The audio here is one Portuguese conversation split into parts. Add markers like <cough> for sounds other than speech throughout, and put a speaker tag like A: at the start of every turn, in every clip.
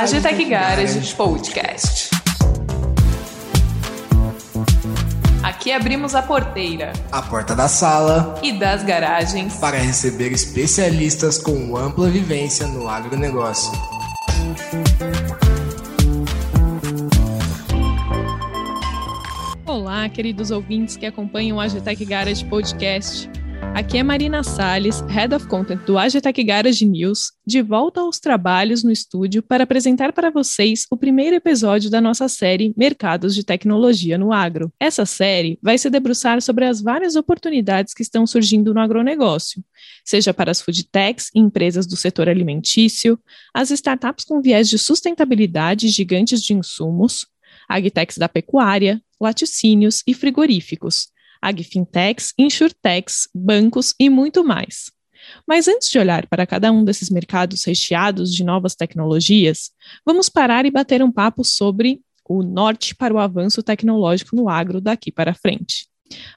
A: Agitec Garage Podcast. Aqui abrimos a porteira,
B: a porta da sala
A: e das garagens
B: para receber especialistas com ampla vivência no agronegócio.
C: Olá, queridos ouvintes que acompanham o Agitec Garage Podcast. Aqui é Marina Salles, Head of Content do Agitec Garage News, de volta aos trabalhos no estúdio para apresentar para vocês o primeiro episódio da nossa série Mercados de Tecnologia no Agro. Essa série vai se debruçar sobre as várias oportunidades que estão surgindo no agronegócio, seja para as food techs e empresas do setor alimentício, as startups com viés de sustentabilidade gigantes de insumos, agtechs da pecuária, laticínios e frigoríficos, agfintechs, insurtechs, bancos e muito mais. Mas antes de olhar para cada um desses mercados recheados de novas tecnologias, vamos parar e bater um papo sobre o norte para o avanço tecnológico no agro daqui para frente.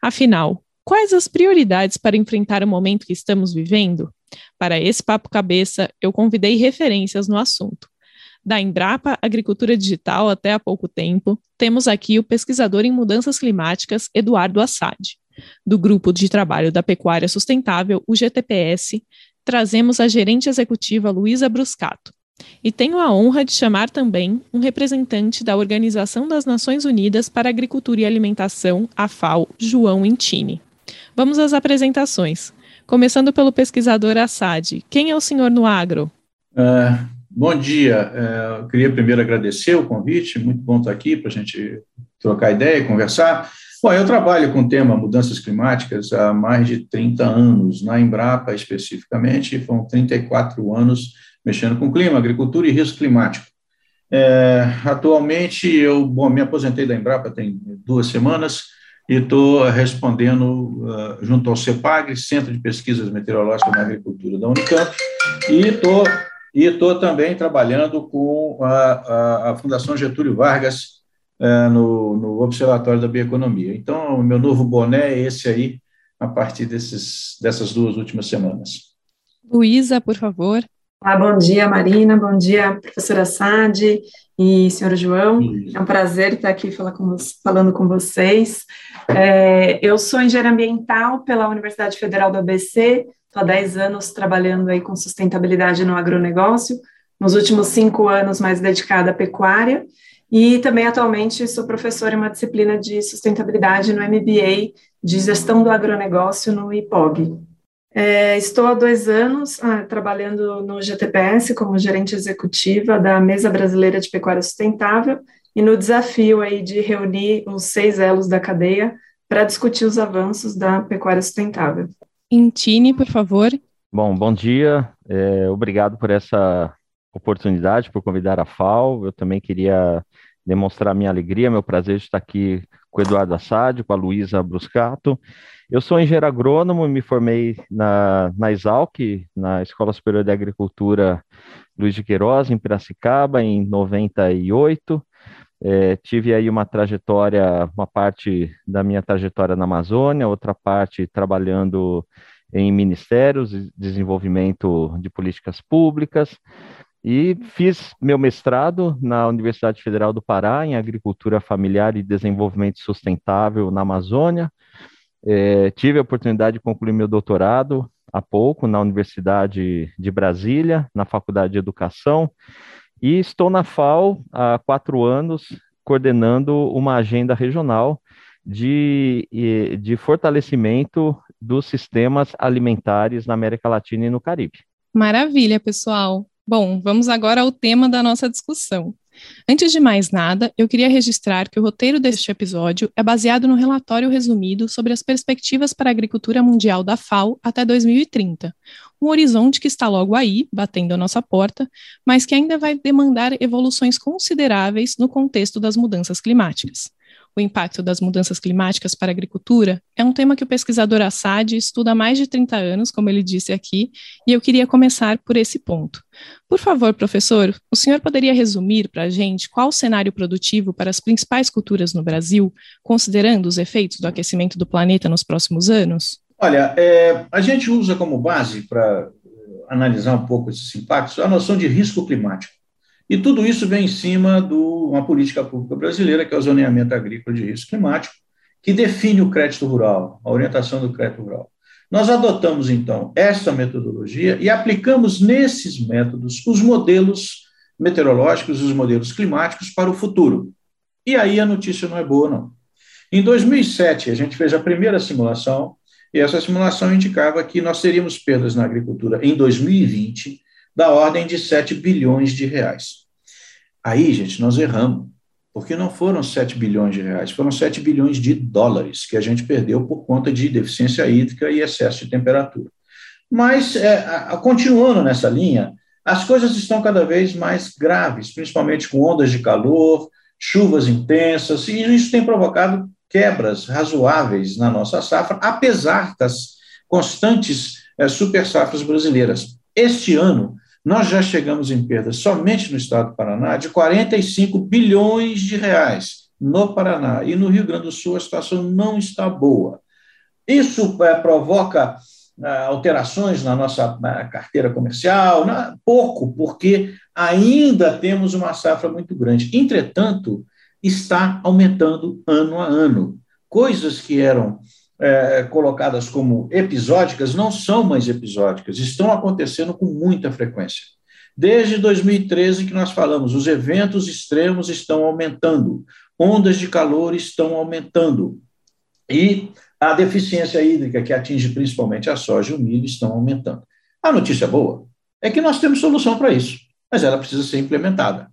C: Afinal, quais as prioridades para enfrentar o momento que estamos vivendo? Para esse papo cabeça, eu convidei referências no assunto da Embrapa Agricultura Digital até há pouco tempo, temos aqui o pesquisador em mudanças climáticas Eduardo Assad. Do Grupo de Trabalho da Pecuária Sustentável, o GTPS, trazemos a gerente executiva Luísa Bruscato. E tenho a honra de chamar também um representante da Organização das Nações Unidas para Agricultura e Alimentação, a FAO, João Intini. Vamos às apresentações. Começando pelo pesquisador Assad. Quem é o senhor no agro?
D: Uh, Bom dia. É, eu queria primeiro agradecer o convite, muito bom estar aqui para a gente trocar ideia e conversar. Bom, eu trabalho com o tema mudanças climáticas há mais de 30 anos, na Embrapa especificamente, foram 34 anos mexendo com clima, agricultura e risco climático. É, atualmente, eu bom, me aposentei da Embrapa tem duas semanas e estou respondendo uh, junto ao CEPAG, Centro de Pesquisas Meteorológicas na Agricultura da Unicamp, e estou e estou também trabalhando com a, a, a Fundação Getúlio Vargas é, no, no, Observatório da Bioeconomia. Então, o meu novo boné é esse aí, a partir desses, dessas duas últimas semanas.
C: Luísa, por favor.
E: Ah, bom dia, Marina, bom dia, professora Sade e senhor João. É um prazer estar aqui com, falando com vocês. É, eu sou engenheira ambiental pela Universidade Federal do ABC, Estou há 10 anos trabalhando aí com sustentabilidade no agronegócio, nos últimos cinco anos mais dedicada à pecuária, e também atualmente sou professora em uma disciplina de sustentabilidade no MBA de gestão do agronegócio no IPOG. É, estou há dois anos ah, trabalhando no GTPS como gerente executiva da Mesa Brasileira de Pecuária Sustentável e no desafio aí de reunir os seis elos da cadeia para discutir os avanços da pecuária sustentável.
C: Intine, por favor.
F: Bom, bom dia. É, obrigado por essa oportunidade, por convidar a FAO. Eu também queria demonstrar minha alegria, meu prazer de estar aqui com o Eduardo Assad, com a Luísa Bruscato. Eu sou engenheiro agrônomo e me formei na, na Exalc, na Escola Superior de Agricultura Luiz de Queiroz, em Piracicaba, em 98. É, tive aí uma trajetória, uma parte da minha trajetória na Amazônia, outra parte trabalhando em ministérios, desenvolvimento de políticas públicas, e fiz meu mestrado na Universidade Federal do Pará, em Agricultura Familiar e Desenvolvimento Sustentável na Amazônia. É, tive a oportunidade de concluir meu doutorado há pouco na Universidade de Brasília, na Faculdade de Educação, e estou na FAO há quatro anos, coordenando uma agenda regional de, de fortalecimento dos sistemas alimentares na América Latina e no Caribe.
C: Maravilha, pessoal. Bom, vamos agora ao tema da nossa discussão. Antes de mais nada, eu queria registrar que o roteiro deste episódio é baseado no relatório resumido sobre as perspectivas para a agricultura mundial da FAO até 2030, um horizonte que está logo aí, batendo a nossa porta, mas que ainda vai demandar evoluções consideráveis no contexto das mudanças climáticas o impacto das mudanças climáticas para a agricultura, é um tema que o pesquisador Assad estuda há mais de 30 anos, como ele disse aqui, e eu queria começar por esse ponto. Por favor, professor, o senhor poderia resumir para a gente qual o cenário produtivo para as principais culturas no Brasil, considerando os efeitos do aquecimento do planeta nos próximos anos?
D: Olha, é, a gente usa como base para analisar um pouco esses impactos a noção de risco climático. E tudo isso vem em cima de uma política pública brasileira, que é o zoneamento agrícola de risco climático, que define o crédito rural, a orientação do crédito rural. Nós adotamos, então, essa metodologia e aplicamos nesses métodos os modelos meteorológicos, os modelos climáticos para o futuro. E aí a notícia não é boa, não. Em 2007, a gente fez a primeira simulação, e essa simulação indicava que nós teríamos perdas na agricultura em 2020 da ordem de 7 bilhões de reais. Aí, gente, nós erramos, porque não foram 7 bilhões de reais, foram 7 bilhões de dólares que a gente perdeu por conta de deficiência hídrica e excesso de temperatura. Mas, é, continuando nessa linha, as coisas estão cada vez mais graves, principalmente com ondas de calor, chuvas intensas, e isso tem provocado quebras razoáveis na nossa safra, apesar das constantes é, super safras brasileiras. Este ano, nós já chegamos em perdas somente no estado do Paraná de 45 bilhões de reais no Paraná. E no Rio Grande do Sul a situação não está boa. Isso é, provoca é, alterações na nossa carteira comercial? Pouco, porque ainda temos uma safra muito grande. Entretanto, está aumentando ano a ano. Coisas que eram é, colocadas como episódicas não são mais episódicas, estão acontecendo com muita frequência. Desde 2013 que nós falamos, os eventos extremos estão aumentando, ondas de calor estão aumentando e a deficiência hídrica que atinge principalmente a soja e o milho estão aumentando. A notícia boa é que nós temos solução para isso, mas ela precisa ser implementada.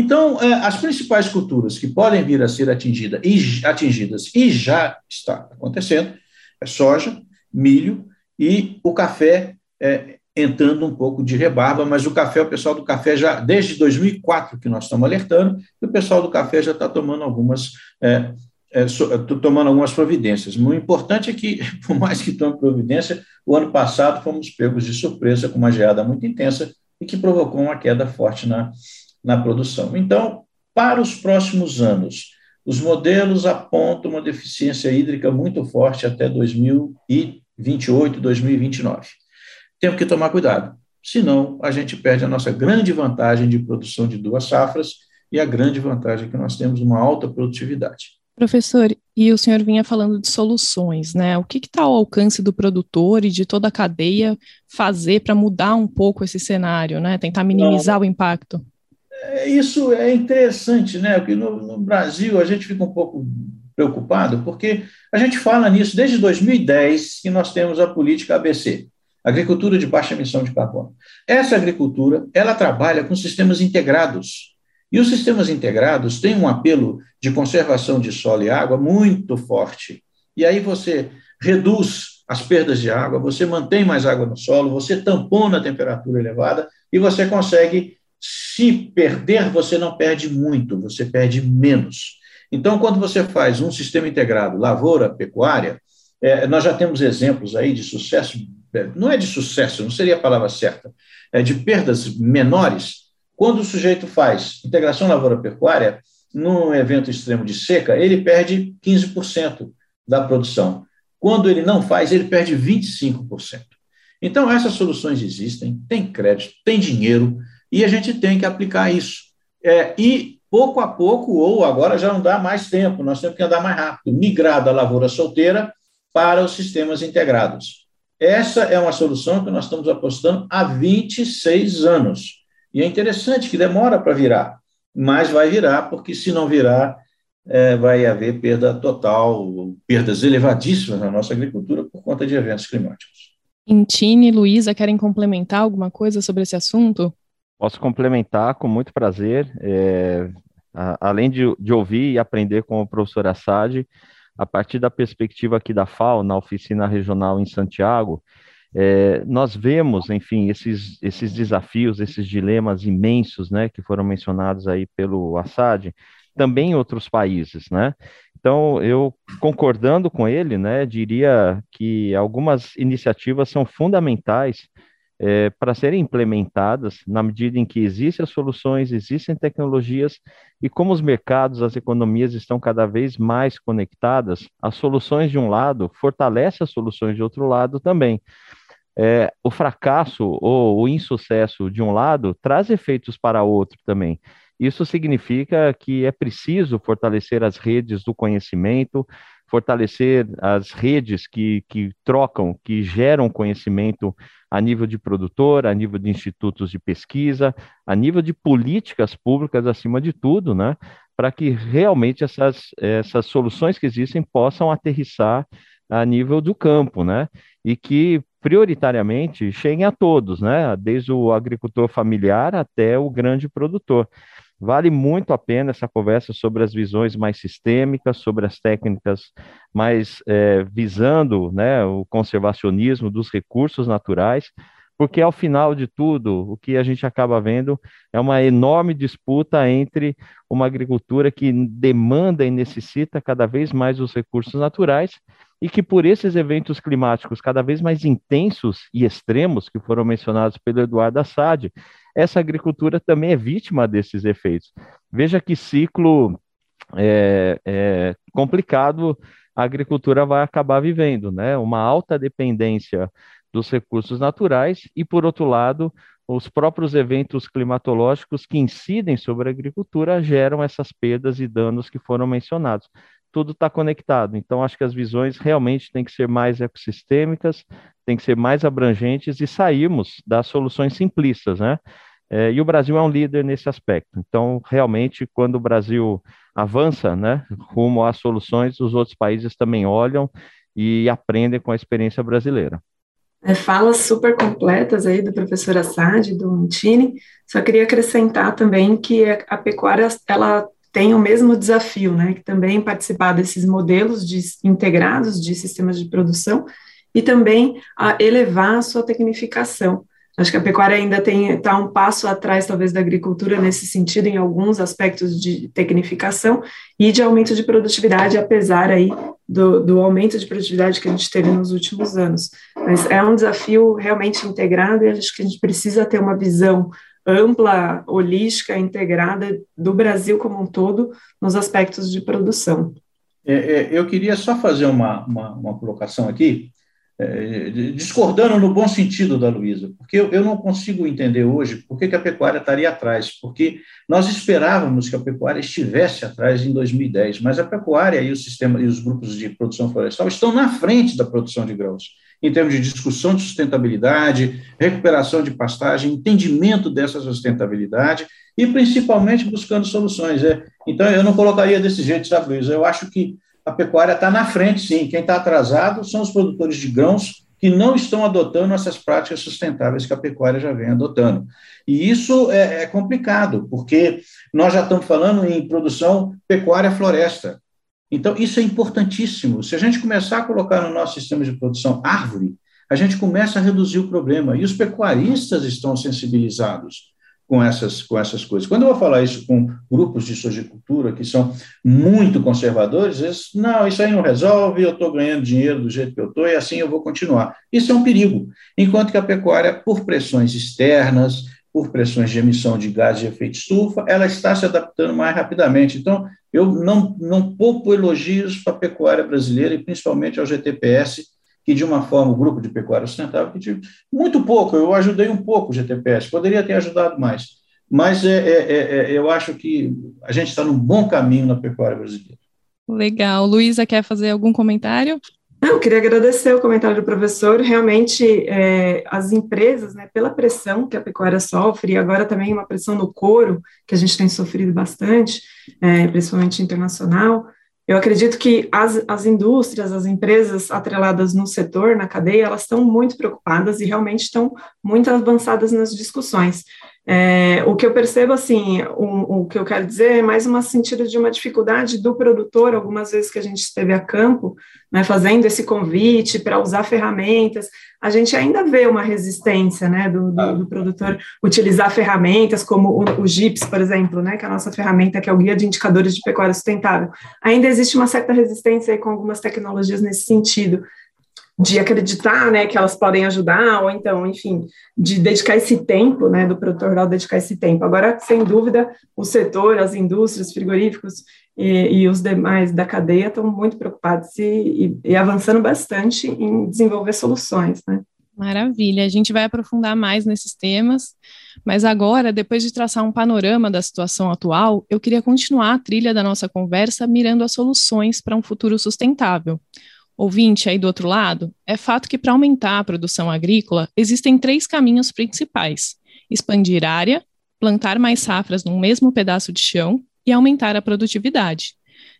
D: Então, é, as principais culturas que podem vir a ser atingida e, atingidas e já está acontecendo é soja, milho e o café é, entrando um pouco de rebarba, mas o café, o pessoal do café já, desde 2004 que nós estamos alertando, o pessoal do café já está tomando algumas, é, é, so, tomando algumas providências. O importante é que, <laughs> por mais que tome providência, o ano passado fomos pegos de surpresa com uma geada muito intensa e que provocou uma queda forte na, na produção. Então, para os próximos anos, os modelos apontam uma deficiência hídrica muito forte até 2028, 2029. Temos que tomar cuidado, senão a gente perde a nossa grande vantagem de produção de duas safras e a grande vantagem que nós temos uma alta produtividade.
C: Professor, e o senhor vinha falando de soluções, né? O que está ao alcance do produtor e de toda a cadeia fazer para mudar um pouco esse cenário, né? Tentar minimizar Não. o impacto?
D: É, isso é interessante, né? Porque no, no, Brasil a gente fica um pouco preocupado, porque a gente fala nisso desde 2010 que nós temos a política ABC, agricultura de baixa emissão de carbono. Essa agricultura ela trabalha com sistemas integrados. E os sistemas integrados têm um apelo de conservação de solo e água muito forte. E aí você reduz as perdas de água, você mantém mais água no solo, você tampona a temperatura elevada e você consegue se perder, você não perde muito, você perde menos. Então, quando você faz um sistema integrado, lavoura, pecuária, é, nós já temos exemplos aí de sucesso, é, não é de sucesso, não seria a palavra certa, é de perdas menores. Quando o sujeito faz integração lavoura-pecuária, num evento extremo de seca, ele perde 15% da produção. Quando ele não faz, ele perde 25%. Então, essas soluções existem, tem crédito, tem dinheiro, e a gente tem que aplicar isso. É, e pouco a pouco, ou agora já não dá mais tempo, nós temos que andar mais rápido, migrar da lavoura solteira para os sistemas integrados. Essa é uma solução que nós estamos apostando há 26 anos. E é interessante que demora para virar, mas vai virar, porque se não virar, é, vai haver perda total, perdas elevadíssimas na nossa agricultura por conta de eventos climáticos.
C: Intine e Luísa querem complementar alguma coisa sobre esse assunto?
F: Posso complementar com muito prazer. É, a, além de, de, ouvir e aprender com o professor Assad, a partir da perspectiva aqui da FAO, na oficina regional em Santiago, é, nós vemos, enfim, esses, esses desafios, esses dilemas imensos, né, que foram mencionados aí pelo Assad, também em outros países, né? Então, eu concordando com ele, né, diria que algumas iniciativas são fundamentais é, para serem implementadas na medida em que existem as soluções, existem tecnologias e como os mercados, as economias estão cada vez mais conectadas, as soluções de um lado fortalecem as soluções de outro lado também. é, o fracasso ou o insucesso de um lado traz efeitos para outro também. Isso significa que é preciso fortalecer as redes do conhecimento, fortalecer as redes que, que trocam, que geram conhecimento a nível de produtor, a nível de institutos de pesquisa, a nível de políticas públicas, acima de tudo, né? Para que realmente essas, essas soluções que existem possam aterrissar a nível do campo, né? E que prioritariamente cheguem a todos, né? Desde o agricultor familiar até o grande produtor. Vale muito a pena essa conversa sobre as visões mais sistêmicas, sobre as técnicas mais é, visando né, o conservacionismo dos recursos naturais, porque ao final de tudo, o que a gente acaba vendo é uma enorme disputa entre uma agricultura que demanda e necessita cada vez mais os recursos naturais e que por esses eventos climáticos cada vez mais intensos e extremos que foram mencionados pelo Eduardo Assad, essa agricultura também é vítima desses efeitos. Veja que ciclo é, é, complicado a agricultura vai acabar vivendo, né? Uma alta dependência dos recursos naturais e, por outro lado, os próprios eventos climatológicos que incidem sobre a agricultura geram essas perdas e danos que foram mencionados. Tudo está conectado. Então, acho que as visões realmente têm que ser mais ecossistêmicas, têm que ser mais abrangentes e sairmos das soluções simplistas, né? É, e o Brasil é um líder nesse aspecto. Então, realmente, quando o Brasil avança, né, rumo às soluções, os outros países também olham e aprendem com a experiência brasileira.
E: É, falas super completas aí do professor Assad, do Antini. Só queria acrescentar também que a pecuária ela tem o mesmo desafio, né, que também participar desses modelos de, integrados de sistemas de produção e também a elevar a sua tecnificação. Acho que a pecuária ainda está um passo atrás, talvez, da agricultura nesse sentido, em alguns aspectos de tecnificação e de aumento de produtividade, apesar aí do, do aumento de produtividade que a gente teve nos últimos anos. Mas é um desafio realmente integrado e acho que a gente precisa ter uma visão ampla, holística, integrada do Brasil como um todo nos aspectos de produção.
D: É, é, eu queria só fazer uma, uma, uma colocação aqui é, discordando no bom sentido da Luísa, porque eu, eu, não consigo entender hoje por que, que, a pecuária estaria atrás, porque nós esperávamos que a pecuária estivesse atrás em 2010, mas a pecuária e o sistema e os grupos de produção florestal estão na frente da produção de grãos, em termos de discussão de sustentabilidade, recuperação de pastagem, entendimento dessa sustentabilidade e principalmente buscando soluções. É. Então, eu não colocaria desse jeito, sabe, Luísa? Eu acho que a pecuária está na frente, sim. Quem está atrasado são os produtores de grãos que não estão adotando essas práticas sustentáveis que a pecuária já vem adotando. E isso é, é complicado, porque nós já estamos falando em produção pecuária-floresta. Então, isso é importantíssimo. Se a gente começar a colocar no nosso sistema de produção árvore, a gente começa a reduzir o problema. E os pecuaristas estão sensibilizados com essas, com essas coisas. Quando eu vou falar isso com grupos de sojicultura que são muito conservadores, eles, não, isso aí não resolve, eu estou ganhando dinheiro do jeito que eu estou e assim eu vou continuar. Isso é um perigo. Enquanto que a pecuária, por pressões externas, por pressões de emissão de gases de efeito estufa, ela está se adaptando mais rapidamente. Então, eu não, não poupo elogios para a pecuária brasileira e principalmente ao GTPS, que de uma forma, o grupo de pecuária sustentável, que de, muito pouco, eu ajudei um pouco o GTPS, poderia ter ajudado mais, mas é, é, é, é eu acho que a gente está num bom caminho na pecuária brasileira.
C: Legal. Luísa, quer fazer algum comentário?
E: Eu queria agradecer o comentário do professor. Realmente, é, as empresas, né, pela pressão que a pecuária sofre, e agora também uma pressão no couro, que a gente tem sofrido bastante, é, principalmente internacional, eu acredito que as, as indústrias, as empresas atreladas no setor, na cadeia, elas estão muito preocupadas e realmente estão muito avançadas nas discussões. É, o que eu percebo, assim, o, o, que eu quero dizer é mais uma sentido de uma dificuldade do produtor, algumas vezes que a gente esteve a campo, né, fazendo esse convite para usar ferramentas, a gente ainda vê uma resistência, né, do, do, do produtor utilizar ferramentas como o, o GIPS, por exemplo, né, que é a nossa ferramenta, que é o Guia de Indicadores de Pecuária Sustentável. Ainda existe uma certa resistência com algumas tecnologias nesse sentido, de acreditar, né, que elas podem ajudar, ou então, enfim, de dedicar esse tempo, né, do produtor rural dedicar esse tempo. Agora, sem dúvida, o setor, as indústrias, frigoríficos e, e os demais da cadeia estão muito preocupados e, e, e, avançando bastante em desenvolver soluções, né.
C: Maravilha, a gente vai aprofundar mais nesses temas, mas agora, depois de traçar um panorama da situação atual, eu queria continuar a trilha da nossa conversa mirando as soluções para um futuro sustentável. Ouvinte aí do outro lado, é fato que para aumentar a produção agrícola, existem três caminhos principais: expandir área, plantar mais safras num mesmo pedaço de chão e aumentar a produtividade.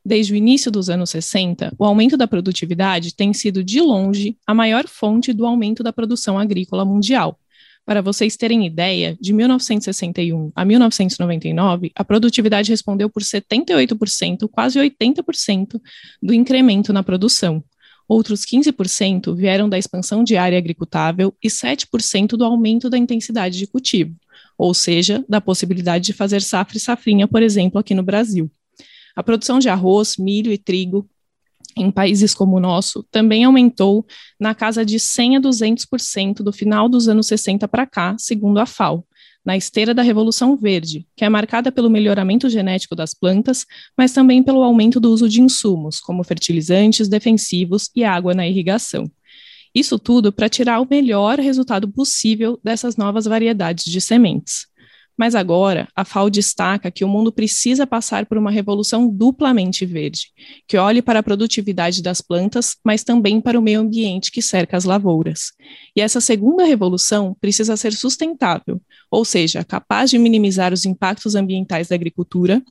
C: Desde o início dos anos 60, o aumento da produtividade tem sido, de longe, a maior fonte do aumento da produção agrícola mundial. Para vocês terem ideia, de 1961 a 1999, a produtividade respondeu por 78%, quase 80% do incremento na produção. Outros 15% vieram da expansão de área agricultável e 7% do aumento da intensidade de cultivo, ou seja, da possibilidade de fazer safra e safrinha, por exemplo, aqui no Brasil. A produção de arroz, milho e trigo em países como o nosso também aumentou na casa de 100 a 200% do final dos anos 60 para cá, segundo a FAO, na esteira da Revolução Verde, que é marcada pelo melhoramento genético das plantas, mas também pelo aumento do uso de insumos, como fertilizantes, defensivos e água na irrigação. Isso tudo para tirar o melhor resultado possível dessas novas variedades de sementes. Mas agora, a FAO destaca que o mundo precisa passar por uma revolução duplamente verde, que olhe para a produtividade das plantas, mas também para o meio ambiente que cerca as lavouras. E essa segunda revolução precisa ser sustentável, ou seja, capaz de minimizar os impactos ambientais da agricultura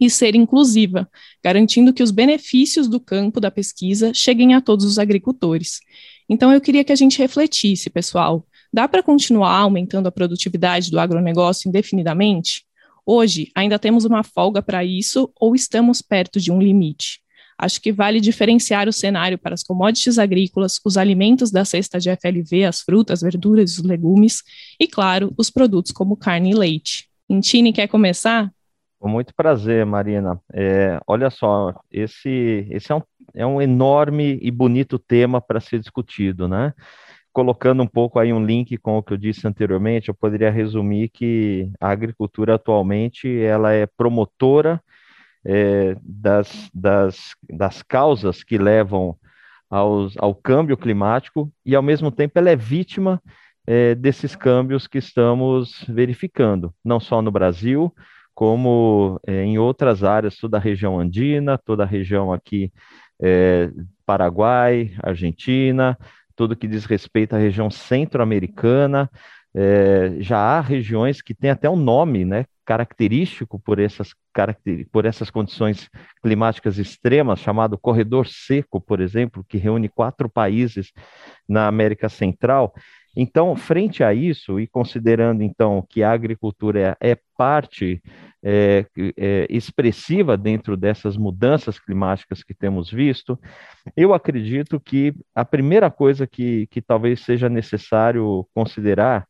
C: e ser inclusiva, garantindo que os benefícios do campo da pesquisa cheguem a todos os agricultores. Então, eu queria que a gente refletisse, pessoal, Dá para continuar aumentando a produtividade do agronegócio indefinidamente? Hoje, ainda temos uma folga para isso ou estamos perto de um limite? Acho que vale diferenciar o cenário para as commodities agrícolas, os alimentos da cesta de FLV, as frutas, verduras, os legumes e, claro, os produtos como carne e leite. Intine, quer começar?
F: Com muito prazer, Marina. É, olha só, esse, esse é, um, é um enorme e bonito tema para ser discutido, né? Colocando um pouco aí um link com o que eu disse anteriormente, eu poderia resumir que a agricultura atualmente ela é promotora é, das, das, das causas que levam aos, ao câmbio climático e, ao mesmo tempo, ela é vítima é, desses câmbios que estamos verificando, não só no Brasil, como é, em outras áreas, toda a região andina, toda a região aqui, é, Paraguai, Argentina, tudo que diz respeito à região centro-americana. É, já há regiões que têm até um nome né, característico por essas, por essas condições climáticas extremas, chamado Corredor Seco, por exemplo, que reúne quatro países na América Central. Então, frente a isso, e considerando então que a agricultura é, é parte é, é, expressiva dentro dessas mudanças climáticas que temos visto, eu acredito que a primeira coisa que, que talvez seja necessário considerar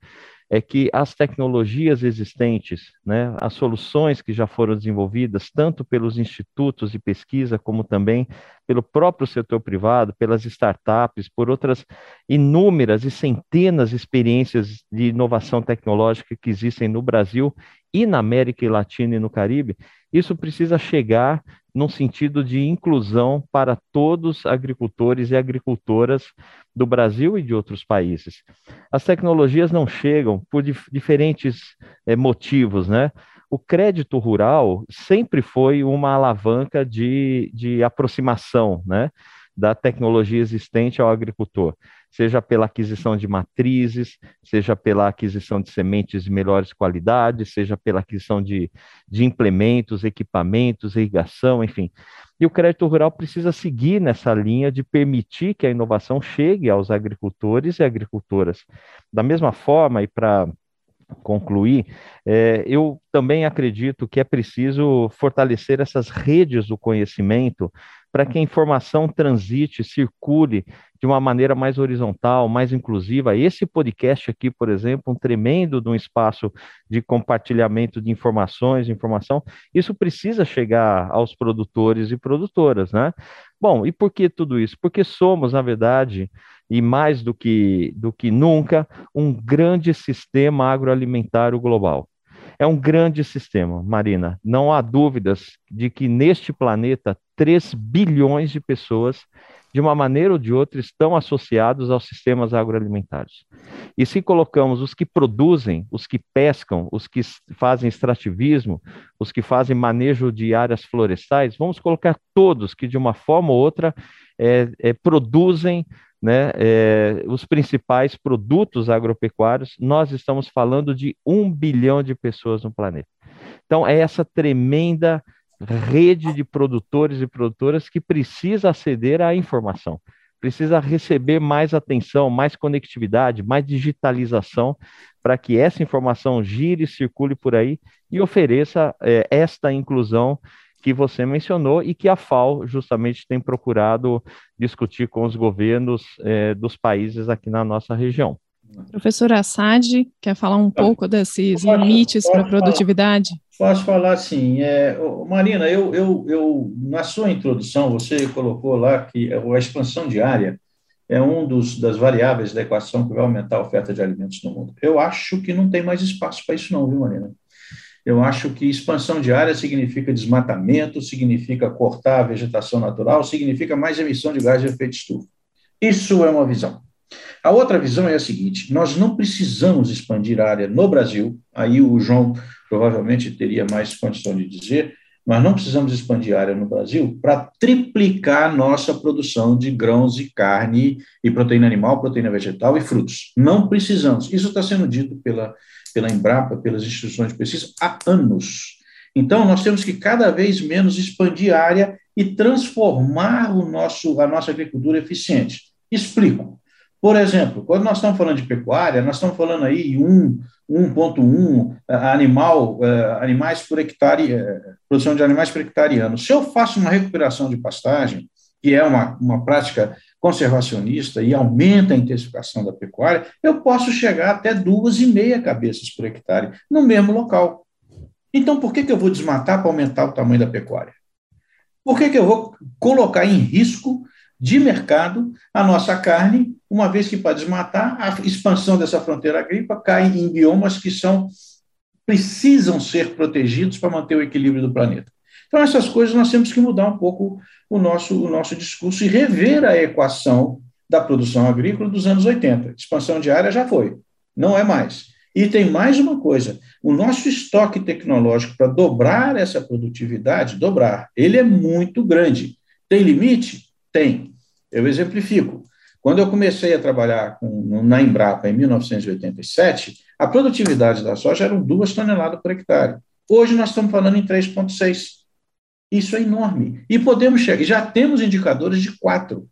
F: é que as tecnologias existentes, né, as soluções que já foram desenvolvidas, tanto pelos institutos de pesquisa, como também pelo próprio setor privado, pelas startups, por outras inúmeras e centenas de experiências de inovação tecnológica que existem no Brasil e na América Latina e no Caribe, isso precisa chegar num sentido de inclusão para todos os agricultores e agricultoras do Brasil e de outros países. As tecnologias não chegam por dif diferentes é, motivos, né? O crédito rural sempre foi uma alavanca de, de aproximação, né? Da tecnologia existente ao agricultor seja pela aquisição de matrizes, seja pela aquisição de sementes de melhores qualidades, seja pela aquisição de, de implementos, equipamentos, irrigação, enfim. E o crédito rural precisa seguir nessa linha de permitir que a inovação chegue aos agricultores e agricultoras. Da mesma forma, e para concluir, é, eu também acredito que é preciso fortalecer essas redes do conhecimento para que a informação transite, circule de uma maneira mais horizontal, mais inclusiva. Esse podcast aqui, por exemplo, um tremendo de um espaço de compartilhamento de informações, informação, isso precisa chegar aos produtores e produtoras, né? Bom, e por que tudo isso? Porque somos, na verdade, e mais do que, do que nunca, um grande sistema agroalimentar global. É um grande sistema, Marina. Não há dúvidas de que neste planeta 3 bilhões de pessoas de uma maneira ou de outra, estão associados aos sistemas agroalimentares. E se colocamos os que produzem, os que pescam, os que fazem extrativismo, os que fazem manejo de áreas florestais, vamos colocar todos que, de uma forma ou outra, é, é, produzem né, é, os principais produtos agropecuários, nós estamos falando de um bilhão de pessoas no planeta. Então, é essa tremenda rede de produtores e produtoras que precisa aceder à informação, precisa receber mais atenção, mais conectividade, mais digitalização, para que essa informação gire, circule por aí e ofereça é, esta inclusão que você mencionou e que a FAO justamente tem procurado discutir com os governos é, dos países aqui na nossa região.
C: Professor Assad, quer falar um pouco desses posso, limites para a produtividade?
D: Posso falar sim. É, Marina, eu, eu, eu, na sua introdução, você colocou lá que a expansão diária é um dos, das variáveis da equação que vai aumentar a oferta de alimentos no mundo. Eu acho que não tem mais espaço para isso não, viu, Marina? Eu acho que expansão diária significa desmatamento, significa cortar a vegetação natural, significa mais emissão de gás de efeito estufa. Isso é uma visão. A outra visão é a seguinte: nós não precisamos expandir a área no Brasil, aí o João provavelmente teria mais condição de dizer, mas não precisamos expandir a área no Brasil para triplicar nossa produção de grãos e carne e proteína animal, proteína vegetal e frutos. Não precisamos. Isso está sendo dito pela, pela Embrapa, pelas instituições de pesquisa, há anos. Então, nós temos que cada vez menos expandir a área e transformar o nosso, a nossa agricultura eficiente. Explico. Por exemplo, quando nós estamos falando de pecuária, nós estamos falando aí 1.1 eh, animal, eh, animais por hectare, eh, produção de animais por hectare ano. Se eu faço uma recuperação de pastagem, que é uma, uma prática conservacionista e aumenta a intensificação da pecuária, eu posso chegar até duas e meia cabeças por hectare no mesmo local. Então, por que, que eu vou desmatar para aumentar o tamanho da pecuária? Por que, que eu vou colocar em risco de mercado a nossa carne, uma vez que para desmatar, a expansão dessa fronteira agrícola cai em biomas que são precisam ser protegidos para manter o equilíbrio do planeta. Então, essas coisas nós temos que mudar um pouco o nosso, o nosso discurso e rever a equação da produção agrícola dos anos 80. Expansão diária já foi, não é mais. E tem mais uma coisa: o nosso estoque tecnológico para dobrar essa produtividade, dobrar, ele é muito grande. Tem limite? Tem. Eu exemplifico. Quando eu comecei a trabalhar com, na Embrapa em 1987, a produtividade da soja eram duas toneladas por hectare. Hoje nós estamos falando em 3,6. Isso é enorme. E podemos chegar, já temos indicadores de 4.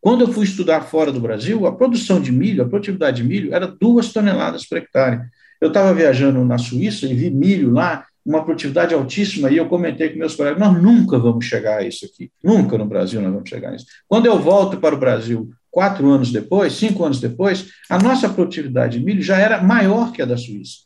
D: Quando eu fui estudar fora do Brasil, a produção de milho, a produtividade de milho era duas toneladas por hectare. Eu estava viajando na Suíça e vi milho lá uma produtividade altíssima, e eu comentei com meus colegas, nós nunca vamos chegar a isso aqui, nunca no Brasil nós vamos chegar a isso. Quando eu volto para o Brasil quatro anos depois, cinco anos depois, a nossa produtividade de milho já era maior que a da Suíça.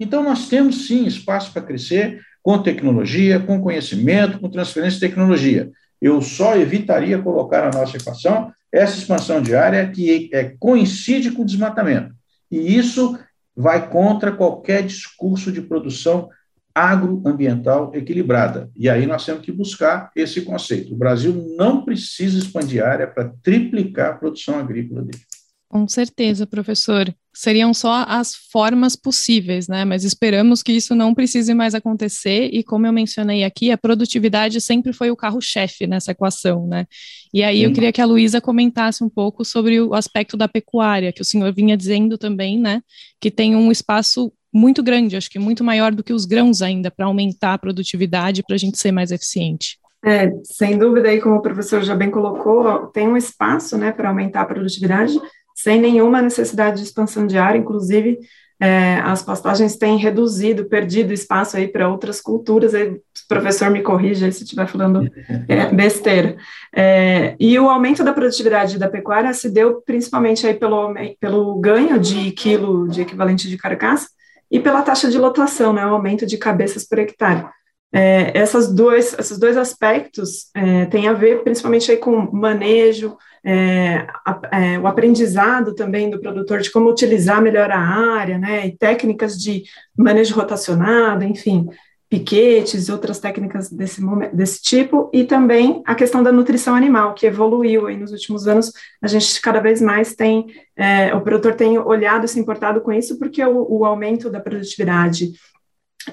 D: Então, nós temos sim espaço para crescer com tecnologia, com conhecimento, com transferência de tecnologia. Eu só evitaria colocar na nossa equação essa expansão diária que é, coincide com o desmatamento. E isso vai contra qualquer discurso de produção agroambiental equilibrada. E aí nós temos que buscar esse conceito. O Brasil não precisa expandir área para triplicar a produção agrícola dele.
C: Com certeza, professor. Seriam só as formas possíveis, né? Mas esperamos que isso não precise mais acontecer. E como eu mencionei aqui, a produtividade sempre foi o carro-chefe nessa equação, né? E aí Sim. eu queria que a Luísa comentasse um pouco sobre o aspecto da pecuária, que o senhor vinha dizendo também, né? Que tem um espaço muito grande, acho que muito maior do que os grãos ainda, para aumentar a produtividade, para a gente ser mais eficiente.
E: É, sem dúvida, aí, como o professor já bem colocou, tem um espaço né, para aumentar a produtividade, sem nenhuma necessidade de expansão de área, inclusive é, as pastagens têm reduzido, perdido espaço aí para outras culturas, aí o professor me corrija se estiver falando é, besteira. É, e o aumento da produtividade da pecuária se deu principalmente aí pelo, pelo ganho de quilo de equivalente de carcaça, e pela taxa de lotação, né, o aumento de cabeças por hectare. É, essas dois, esses dois aspectos é, têm a ver principalmente aí com manejo, é, é, o aprendizado também do produtor de como utilizar melhor a área, né, e técnicas de manejo rotacionado, enfim. piquetes e outras técnicas desse, desse tipo, e também a questão da nutrição animal, que evoluiu aí nos últimos anos, a gente cada vez mais tem, é, o produtor tem olhado se importado com isso, porque o, o aumento da produtividade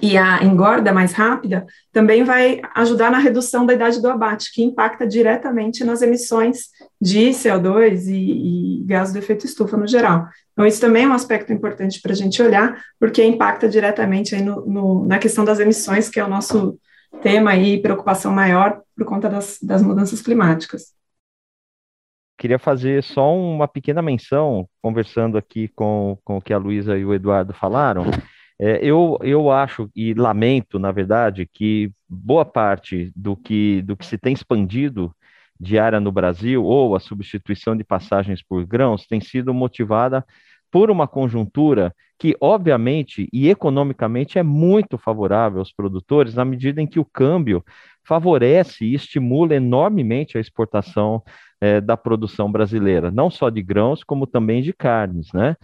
E: e a engorda mais rápida também vai ajudar na redução da idade do abate, que impacta diretamente nas emissões de CO2 e, e gás do efeito estufa no geral. Então, isso também é um aspecto importante para a gente olhar, porque impacta diretamente aí no, no, na questão das emissões, que é o nosso tema e preocupação maior por conta das, das mudanças climáticas.
F: Queria fazer só uma pequena menção, conversando aqui com, com o que a Luísa e o Eduardo falaram, é, eu, eu acho e lamento, na verdade, que boa parte do que, do que se tem expandido de área no Brasil, ou a substituição de passagens por grãos, tem sido motivada por uma conjuntura que, obviamente e economicamente, é muito favorável aos produtores, na medida em que o câmbio favorece e estimula enormemente a exportação é, da produção brasileira, não só de grãos, como também de carnes, né?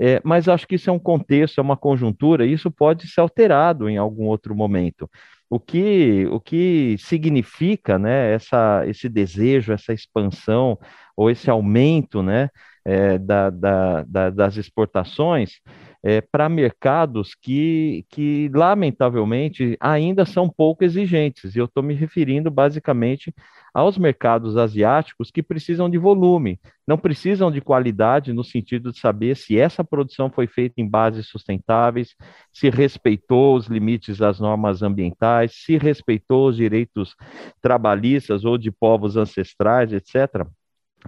F: É, mas acho que isso é um contexto, é uma conjuntura, e isso pode ser alterado em algum outro momento. O que, o que significa né, essa, esse desejo, essa expansão ou esse aumento né, é, da, da, da, das exportações é, para mercados que, que, lamentavelmente, ainda são pouco exigentes. E eu estou me referindo basicamente aos mercados asiáticos que precisam de volume, não precisam de qualidade no sentido de saber se essa produção foi feita em bases sustentáveis, se respeitou os limites das normas ambientais, se respeitou os direitos trabalhistas ou de povos ancestrais, etc.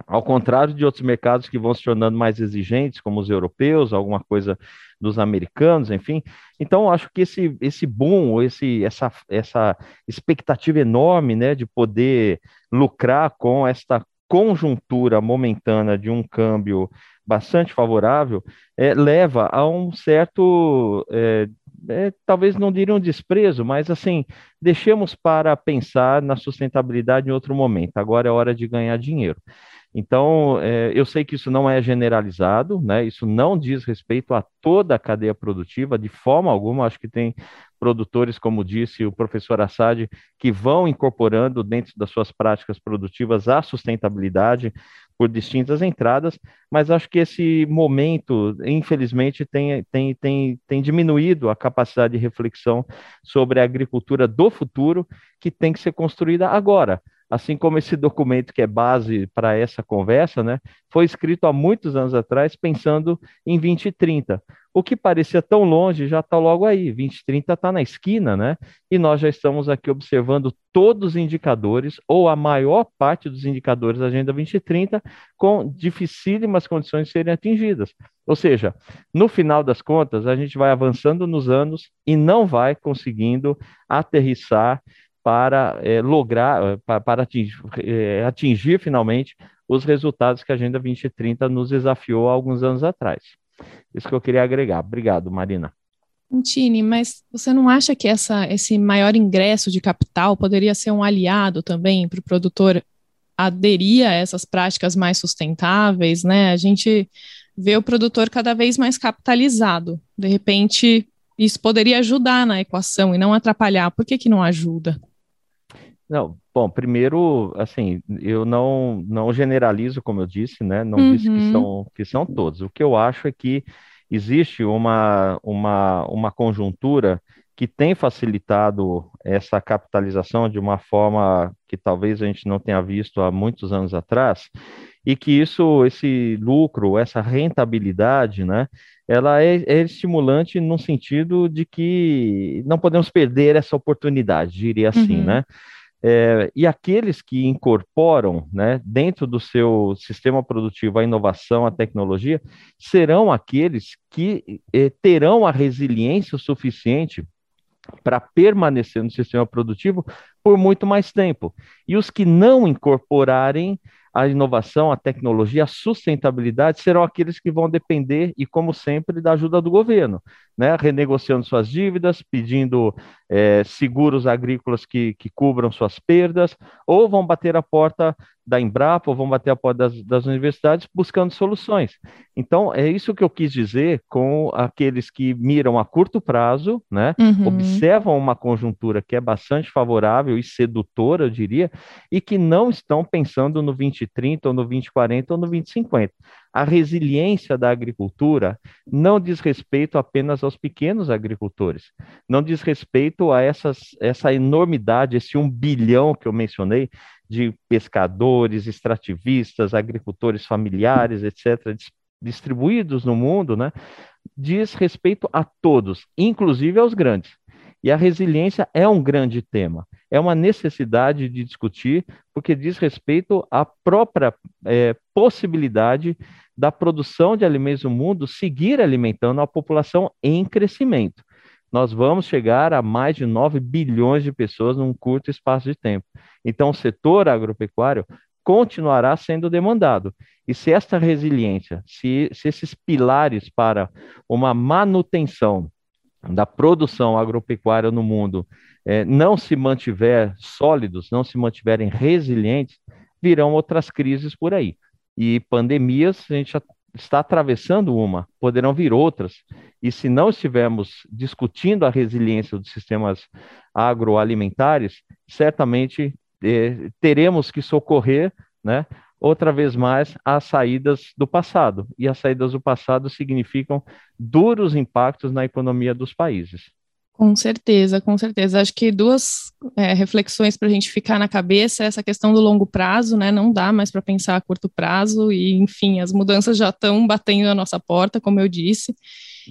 F: Ao contrário de outros mercados que vão se tornando mais exigentes, como os europeus, alguma coisa dos americanos, enfim. Então, acho que esse, esse boom, esse, essa, essa expectativa enorme né, de poder lucrar com esta conjuntura momentânea de um câmbio bastante favorável, é, leva a um certo, é, é, talvez não diria um desprezo, mas assim, deixemos para pensar na sustentabilidade em outro momento. Agora é hora de ganhar dinheiro. Então, é, eu sei que isso não é generalizado, né? Isso não diz respeito a toda a cadeia produtiva, de forma alguma. Acho que tem produtores, como disse o professor Assad, que vão incorporando dentro das suas práticas produtivas a sustentabilidade por distintas entradas, mas acho que esse momento, infelizmente, tem, tem, tem, tem diminuído a capacidade de reflexão sobre a agricultura do futuro, que tem que ser construída agora assim como esse documento que é base para essa conversa, né, foi escrito há muitos anos atrás, pensando em 2030. O que parecia tão longe já está logo aí, 2030 está na esquina, né? E nós já estamos aqui observando todos os indicadores, ou a maior parte dos indicadores da Agenda 2030, com dificílimas condições de serem atingidas. Ou seja, no final das contas, a gente vai avançando nos anos e não vai conseguindo aterrissar para é, lograr, eh, para, para atingir, é, atingir, finalmente os resultados que a Agenda 2030 nos desafiou há alguns anos atrás. Isso que eu queria agregar. Obrigado, Marina.
C: Tini, mas você não acha que essa, esse maior ingresso de capital poderia ser um aliado também para o produtor aderir a essas práticas mais sustentáveis, né? A gente vê o produtor cada vez mais capitalizado. De repente, isso poderia ajudar na equação e não atrapalhar. Por que, que não ajuda?
F: Não, bom, primeiro, assim, eu não, não generalizo, como eu disse, né? Não uhum. disse que são, que são todos. O que eu acho é que existe uma, uma, uma conjuntura que tem facilitado essa capitalização de uma forma que talvez a gente não tenha visto há muitos anos atrás, e que isso, esse lucro, essa rentabilidade, né, ela é, é, estimulante no sentido de que não podemos perder essa oportunidade, diria assim, uhum. né? É, e aqueles que incorporam né, dentro do seu sistema produtivo a inovação, a tecnologia, serão aqueles que é, terão a resiliência suficiente para permanecer no sistema produtivo por muito mais tempo. E os que não incorporarem a inovação, a tecnologia, a sustentabilidade serão aqueles que vão depender, e como sempre, da ajuda do governo. Né, renegociando suas dívidas, pedindo é, seguros agrícolas que, que cubram suas perdas, ou vão bater a porta da Embrapa, ou vão bater a porta das, das universidades buscando soluções. Então, é isso que eu quis dizer com aqueles que miram a curto prazo, né, uhum. observam uma conjuntura que é bastante favorável e sedutora, eu diria, e que não estão pensando no 2030, ou no 2040, ou no 2050. A resiliência da agricultura não diz respeito apenas aos pequenos agricultores, não diz respeito a essas, essa enormidade, esse um bilhão que eu mencionei, de pescadores, extrativistas, agricultores familiares, etc., distribuídos no mundo, né, diz respeito a todos, inclusive aos grandes. E a resiliência é um grande tema, é uma necessidade de discutir, porque diz respeito à própria é, possibilidade da produção de alimentos no mundo seguir alimentando a população em crescimento. Nós vamos chegar a mais de 9 bilhões de pessoas num curto espaço de tempo. Então, o setor agropecuário continuará sendo demandado. E se esta resiliência, se, se esses pilares para uma manutenção da produção agropecuária no mundo é, não se mantiver sólidos, não se mantiverem resilientes, virão outras crises por aí. E pandemias, a gente já está atravessando uma, poderão vir outras. E se não estivermos discutindo a resiliência dos sistemas agroalimentares, certamente eh, teremos que socorrer, né, outra vez mais, as saídas do passado. E as saídas do passado significam duros impactos na economia dos países.
C: Com certeza, com certeza. Acho que duas é, reflexões para a gente ficar na cabeça é essa questão do longo prazo, né? Não dá mais para pensar a curto prazo, e enfim, as mudanças já estão batendo na nossa porta, como eu disse.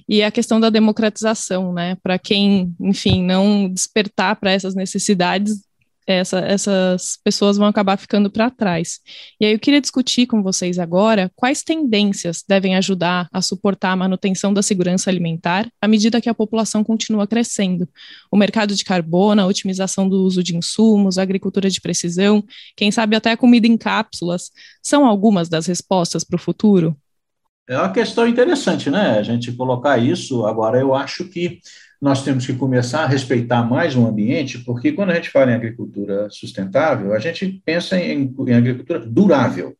C: E a questão da democratização, né? Para quem, enfim, não despertar para essas necessidades, essa, essas pessoas vão acabar ficando para trás. E aí eu queria discutir com vocês agora quais tendências devem ajudar a suportar a manutenção da segurança alimentar à medida que a população continua crescendo. O mercado de carbono, a otimização do uso de insumos, a agricultura de precisão, quem sabe até a comida em cápsulas, são algumas das respostas para o futuro?
D: É uma questão interessante, né? A gente colocar isso. Agora, eu acho que nós temos que começar a respeitar mais o ambiente, porque quando a gente fala em agricultura sustentável, a gente pensa em, em agricultura durável.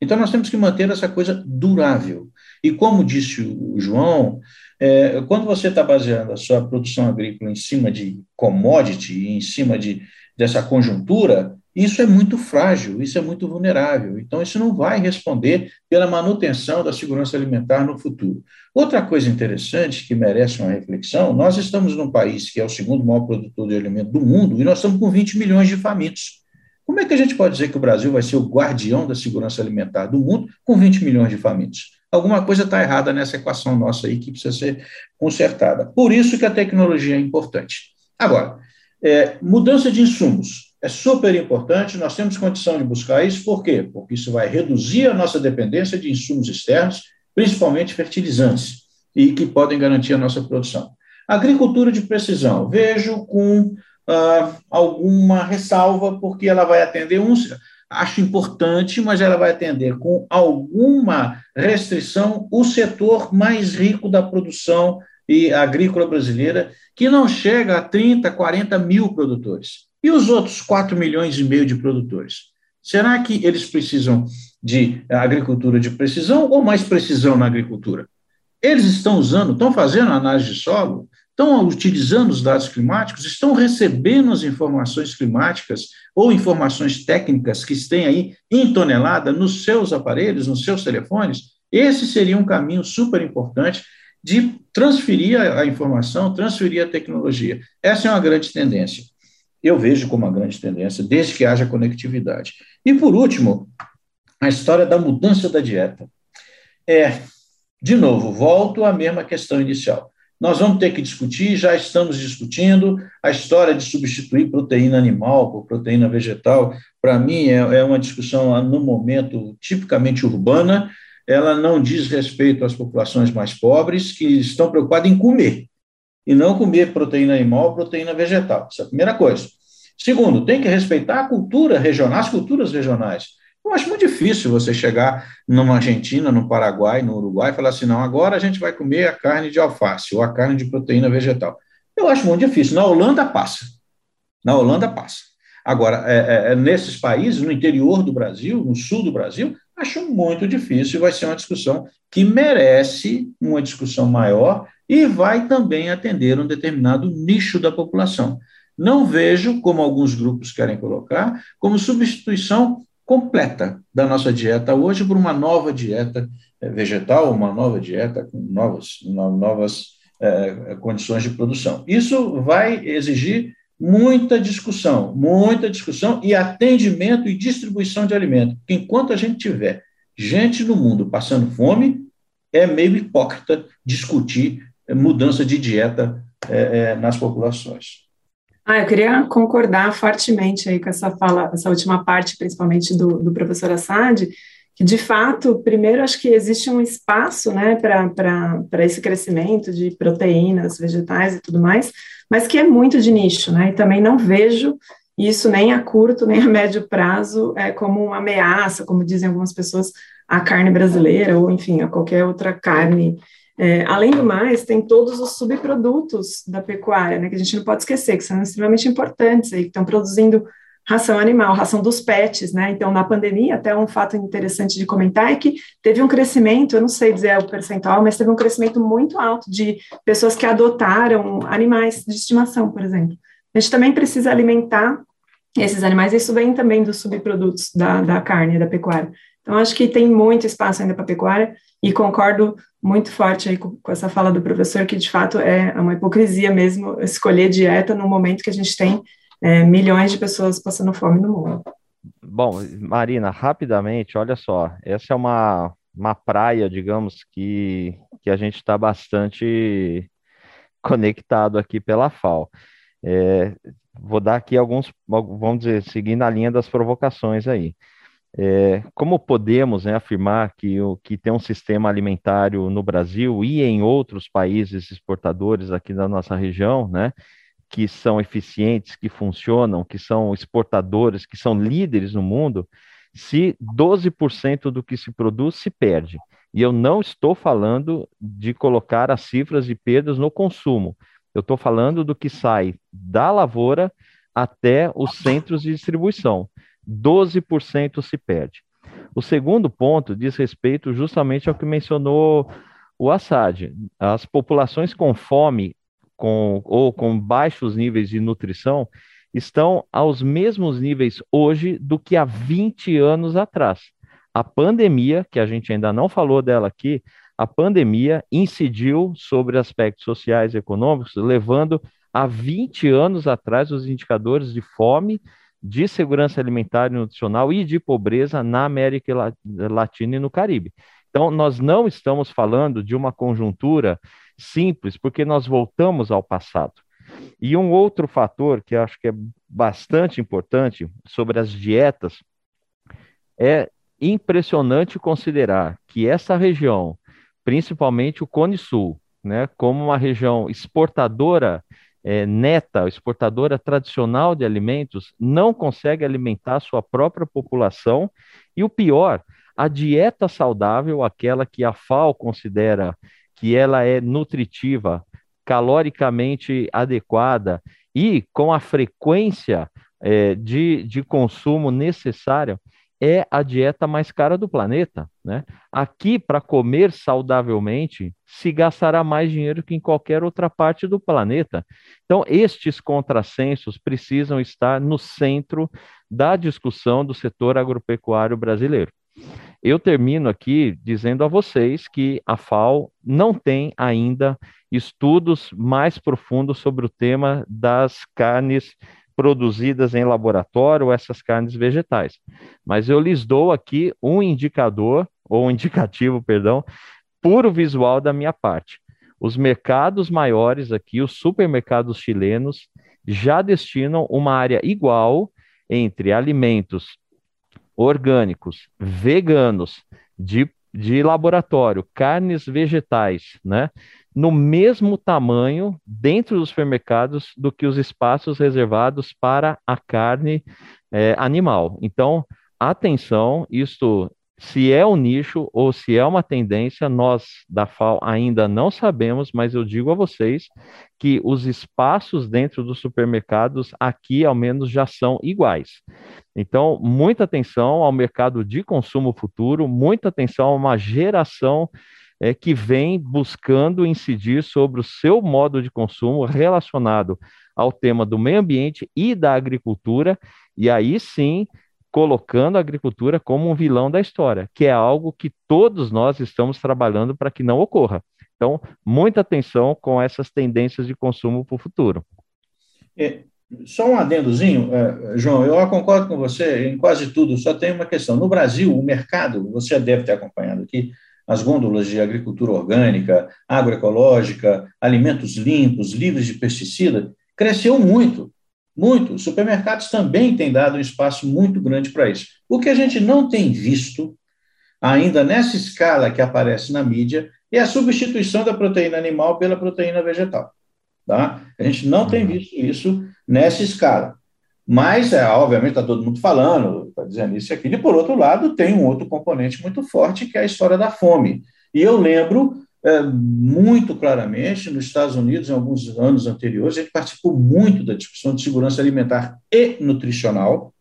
D: Então, nós temos que manter essa coisa durável. E como disse o João, é, quando você está baseando a sua produção agrícola em cima de commodity, em cima de, dessa conjuntura, isso é muito frágil, isso é muito vulnerável. Então, isso não vai responder pela manutenção da segurança alimentar no futuro. Outra coisa interessante que merece uma reflexão: nós estamos num país que é o segundo maior produtor de alimento do mundo e nós estamos com 20 milhões de famintos. Como é que a gente pode dizer que o Brasil vai ser o guardião da segurança alimentar do mundo com 20 milhões de famintos? Alguma coisa está errada nessa equação nossa aí que precisa ser consertada. Por isso que a tecnologia é importante. Agora, é, mudança de insumos é super importante, nós temos condição de buscar isso, por quê? Porque isso vai reduzir a nossa dependência de insumos externos, principalmente fertilizantes, e que podem garantir a nossa produção. Agricultura de precisão, vejo com ah, alguma ressalva, porque ela vai atender um. Acho importante, mas ela vai atender com alguma restrição o setor mais rico da produção e agrícola brasileira, que não chega a 30, 40 mil produtores. E os outros 4 milhões e meio de produtores? Será que eles precisam de agricultura de precisão ou mais precisão na agricultura? Eles estão usando, estão fazendo análise de solo, estão utilizando os dados climáticos, estão recebendo as informações climáticas ou informações técnicas que têm aí em tonelada nos seus aparelhos, nos seus telefones? Esse seria um caminho super importante de transferir a informação, transferir a tecnologia. Essa é uma grande tendência eu vejo como uma grande tendência, desde que haja conectividade. E, por último, a história da mudança da dieta. É, de novo, volto à mesma questão inicial. Nós vamos ter que discutir, já estamos discutindo, a história de substituir proteína animal por proteína vegetal. Para mim, é, é uma discussão, no momento, tipicamente urbana. Ela não diz respeito às populações mais pobres, que estão preocupadas em comer e não comer proteína animal proteína vegetal. Essa é a primeira coisa. Segundo, tem que respeitar a cultura regional, as culturas regionais. Eu acho muito difícil você chegar numa Argentina, no Paraguai, no Uruguai e falar assim: não, agora a gente vai comer a carne de alface ou a carne de proteína vegetal. Eu acho muito difícil. Na Holanda passa. Na Holanda passa. Agora, é, é, é, nesses países, no interior do Brasil, no sul do Brasil, acho muito difícil. Vai ser uma discussão que merece uma discussão maior e vai também atender um determinado nicho da população. Não vejo, como alguns grupos querem colocar, como substituição completa da nossa dieta hoje por uma nova dieta é, vegetal, uma nova dieta com novas, novas é, condições de produção. Isso vai exigir muita discussão, muita discussão e atendimento e distribuição de alimento. Porque enquanto a gente tiver gente no mundo passando fome, é meio hipócrita discutir mudança de dieta é, é, nas populações.
E: Ah, eu queria concordar fortemente aí com essa fala, essa última parte, principalmente do, do professor Assad, que de fato, primeiro, acho que existe um espaço né, para esse crescimento de proteínas vegetais e tudo mais, mas que é muito de nicho, né? E também não vejo isso nem a curto nem a médio prazo é, como uma ameaça, como dizem algumas pessoas, à carne brasileira ou, enfim, a qualquer outra carne. É, além do mais, tem todos os subprodutos da pecuária, né, que a gente não pode esquecer, que são extremamente importantes aí, que estão produzindo ração animal, ração dos pets, né? Então, na pandemia, até um fato interessante de comentar é que teve um crescimento, eu não sei dizer o percentual, mas teve um crescimento muito alto de pessoas que adotaram animais de estimação, por exemplo. A gente também precisa alimentar esses animais, isso vem também dos subprodutos da, da carne, da pecuária. Então, acho que tem muito espaço ainda para pecuária e concordo muito forte aí com, com essa fala do professor, que de fato é uma hipocrisia mesmo escolher dieta no momento que a gente tem é, milhões de pessoas passando fome no mundo.
F: Bom, Marina, rapidamente, olha só, essa é uma, uma praia, digamos, que, que a gente está bastante conectado aqui pela FAO. É, vou dar aqui alguns, vamos dizer, seguindo a linha das provocações aí. É, como podemos né, afirmar que, o, que tem um sistema alimentário no Brasil e em outros países exportadores aqui da nossa região, né, que são eficientes, que funcionam, que são exportadores, que são líderes no mundo, se 12% do que se produz se perde. E eu não estou falando de colocar as cifras de perdas no consumo. Eu estou falando do que sai da lavoura até os centros de distribuição. 12% se perde. O segundo ponto diz respeito justamente ao que mencionou o Assad. As populações com fome com, ou com baixos níveis de nutrição estão aos mesmos níveis hoje do que há 20 anos atrás. A pandemia, que a gente ainda não falou dela aqui, a pandemia incidiu sobre aspectos sociais e econômicos, levando a 20 anos atrás os indicadores de fome, de segurança alimentar e nutricional e de pobreza na América Latina e no Caribe. Então, nós não estamos falando de uma conjuntura simples, porque nós voltamos ao passado. E um outro fator que acho que é bastante importante sobre as dietas é impressionante considerar que essa região, principalmente o Cone Sul, né, como uma região exportadora é, neta, exportadora tradicional de alimentos, não consegue alimentar sua própria população. E o pior, a dieta saudável, aquela que a FAO considera que ela é nutritiva, caloricamente adequada e com a frequência é, de, de consumo necessária, é a dieta mais cara do planeta. Né? Aqui, para comer saudavelmente, se gastará mais dinheiro que em qualquer outra parte do planeta. Então, estes contrassensos precisam estar no centro da discussão do setor agropecuário brasileiro. Eu termino aqui dizendo a vocês que a FAO não tem ainda estudos mais profundos sobre o tema das carnes produzidas em laboratório, essas carnes vegetais. Mas eu lhes dou aqui um indicador, ou um indicativo, <laughs> perdão, puro visual da minha parte. Os mercados maiores aqui, os supermercados chilenos, já destinam uma área igual entre alimentos orgânicos, veganos, de, de laboratório, carnes vegetais, né? No mesmo tamanho dentro dos supermercados do que os espaços reservados para a carne é, animal. Então, atenção, isto se é um nicho ou se é uma tendência, nós da FAO ainda não sabemos, mas eu digo a vocês que os espaços dentro dos supermercados aqui, ao menos, já são iguais. Então, muita atenção ao mercado de consumo futuro, muita atenção a uma geração é, que vem buscando incidir sobre o seu modo de consumo relacionado ao tema do meio ambiente e da agricultura, e aí sim colocando a agricultura como um vilão da história, que é algo que todos nós estamos trabalhando para que não ocorra. Então, muita atenção com essas tendências de consumo para o futuro.
D: É, só um adendozinho, é, João, eu concordo com você em quase tudo, só tem uma questão. No Brasil, o mercado, você deve ter acompanhado aqui, as gôndolas de agricultura orgânica, agroecológica, alimentos limpos, livres de pesticida, cresceu muito. Muito. Os supermercados também têm dado um espaço muito grande para isso. O que a gente não tem visto, ainda nessa escala que aparece na mídia, é a substituição da proteína animal pela proteína vegetal. Tá? A gente não tem visto isso nessa escala. Mas, é, obviamente, está todo mundo falando, está dizendo isso e aquilo. E, por outro lado, tem um outro componente muito forte, que é a história da fome. E eu lembro é, muito claramente, nos Estados Unidos, em alguns anos anteriores, ele participou muito da discussão de segurança alimentar e nutricional.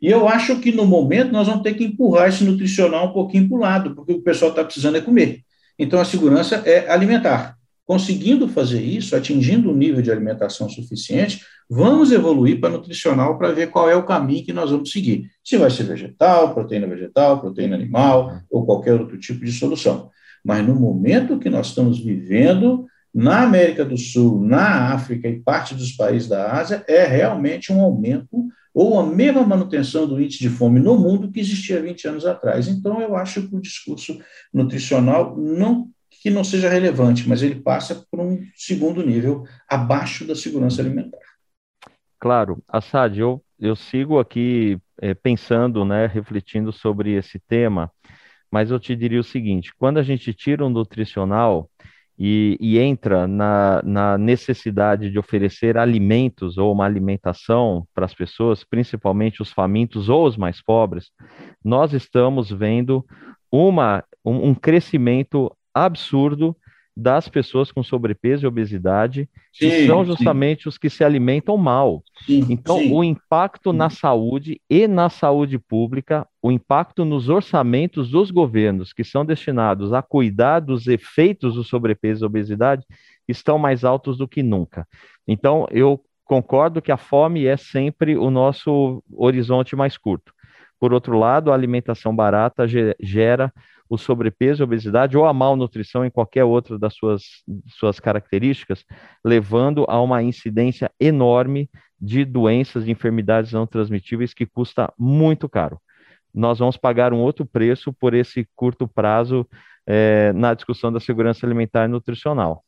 D: E eu acho que, no momento, nós vamos ter que empurrar esse nutricional um pouquinho para o lado, porque o pessoal está precisando é comer. Então, a segurança é alimentar. Conseguindo fazer isso, atingindo um nível de alimentação suficiente, vamos evoluir para nutricional para ver qual é o caminho que nós vamos seguir. Se vai ser vegetal, proteína vegetal, proteína animal ou qualquer outro tipo de solução. Mas no momento que nós estamos vivendo, na América do Sul, na África e parte dos países da Ásia, é realmente um aumento ou a mesma manutenção do índice de fome no mundo que existia 20 anos atrás. Então, eu acho que o discurso nutricional não que não seja relevante, mas ele passa por um segundo nível abaixo da segurança alimentar.
F: Claro, Assad, eu, eu sigo aqui é, pensando, né, refletindo sobre esse tema, mas eu te diria o seguinte: quando a gente tira um nutricional e, e entra na, na, necessidade de oferecer alimentos ou uma alimentação para as pessoas, principalmente os famintos ou os mais pobres, nós estamos vendo uma, um, um crescimento absurdo das pessoas com sobrepeso e obesidade, sim, que são justamente sim. os que se alimentam mal. Sim, então, o impacto na saúde e na saúde pública, o impacto nos orçamentos dos governos que são destinados a cuidar dos efeitos do sobrepeso e obesidade estão mais altos do que nunca. Então, eu concordo que a fome é sempre o nosso horizonte mais curto. Por outro lado, a alimentação barata gera o sobrepeso, a obesidade ou a malnutrição em qualquer outra das suas, suas características, levando a uma incidência enorme de doenças, de enfermidades não transmitíveis que custa muito caro. Nós vamos pagar um outro preço por esse curto prazo é, na discussão da segurança alimentar e nutricional.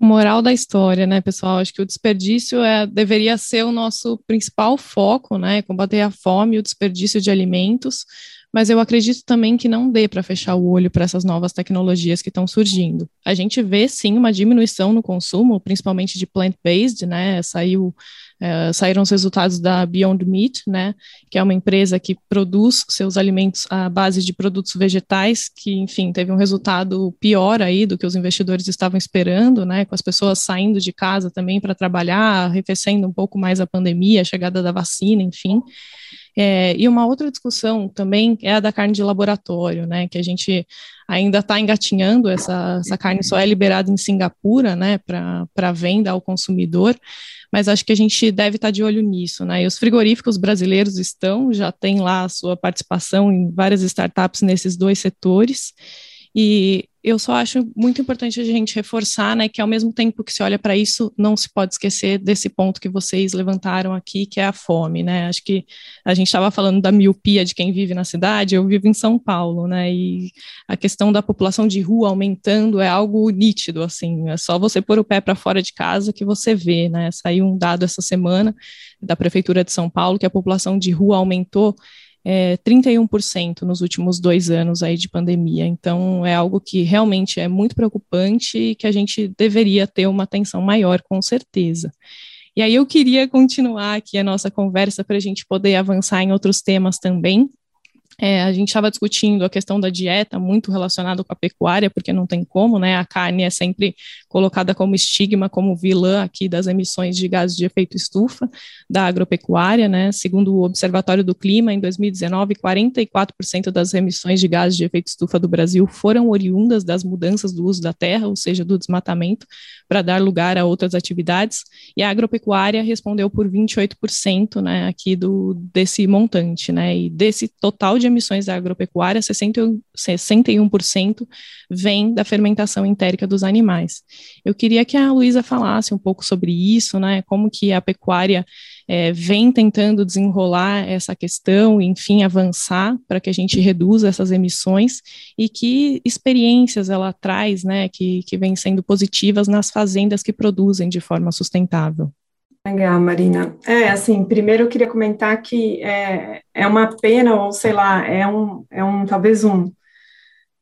C: Moral da história, né, pessoal? Acho que o desperdício é, deveria ser o nosso principal foco, né? Combater a fome e o desperdício de alimentos, mas eu acredito também que não dê para fechar o olho para essas novas tecnologias que estão surgindo. A gente vê sim uma diminuição no consumo, principalmente de plant-based, né? Saiu, é, saíram os resultados da Beyond Meat, né? Que é uma empresa que produz seus alimentos à base de produtos vegetais, que, enfim, teve um resultado pior aí do que os investidores estavam esperando, né? Com as pessoas saindo de casa também para trabalhar, arrefecendo um pouco mais a pandemia, a chegada da vacina, enfim. É, e uma outra discussão também é a da carne de laboratório, né, que a gente ainda está engatinhando, essa, essa carne só é liberada em Singapura, né, para venda ao consumidor, mas acho que a gente deve estar tá de olho nisso, né, e os frigoríficos brasileiros estão, já tem lá a sua participação em várias startups nesses dois setores, e eu só acho muito importante a gente reforçar, né, que ao mesmo tempo que se olha para isso, não se pode esquecer desse ponto que vocês levantaram aqui, que é a fome, né? Acho que a gente estava falando da miopia de quem vive na cidade, eu vivo em São Paulo, né? E a questão da população de rua aumentando é algo nítido, assim, é só você pôr o pé para fora de casa que você vê, né? Saiu um dado essa semana da prefeitura de São Paulo que a população de rua aumentou é, 31% nos últimos dois anos aí de pandemia. Então, é algo que realmente é muito preocupante e que a gente deveria ter uma atenção maior, com certeza. E aí eu queria continuar aqui a nossa conversa para a gente poder avançar em outros temas também, É, a gente estava discutindo a questão da dieta, muito relacionada com a pecuária, porque não tem como, né? A carne é sempre colocada como estigma, como vilã aqui das emissões de gases de efeito estufa da agropecuária, né? Segundo o Observatório do Clima, em 2019, 44% das emissões de gases de efeito estufa do Brasil foram oriundas das mudanças do uso da terra, ou seja, do desmatamento, para dar lugar a outras atividades, e a agropecuária respondeu por 28%, né, aqui do, desse montante, né? E desse total de emissões da agropecuária, 61%, 61% vem da fermentação entérica dos animais. Eu queria que a Luísa falasse um pouco sobre isso, né, como que a pecuária é, vem tentando desenrolar essa questão, enfim, avançar para que a gente reduza essas emissões e que experiências ela traz, né, que, que vem sendo positivas nas fazendas que produzem de forma sustentável.
E: Legal, Marina. É, assim, primeiro eu queria comentar que é, é uma pena, ou sei lá, é um, é um talvez um,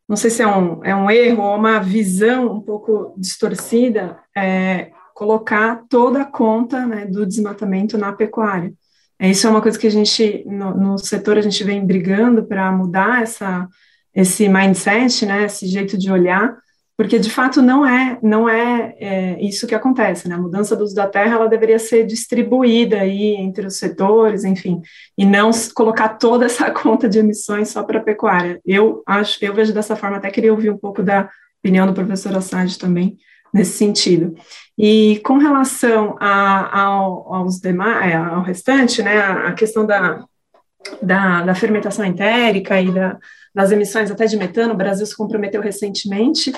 E: não sei se é um, é um erro ou uma visão um pouco distorcida, é, colocar toda a conta né, do desmatamento na pecuária. É, isso é uma coisa que a gente, no, no setor, a gente vem brigando para mudar essa, esse mindset, né, esse jeito de olhar, porque de fato não é não é, é, isso que acontece, né? A mudança do uso da terra ela deveria ser distribuída aí entre os setores, enfim, e não colocar toda essa <laughs> conta de emissões só para a pecuária. Eu acho, eu vejo dessa forma, até queria ouvir um pouco da opinião do professor Assad também nesse sentido. E com relação a, ao, aos demais, é, ao restante, né, a questão da, da, da fermentação entérica e da, das emissões até de metano, o Brasil se comprometeu recentemente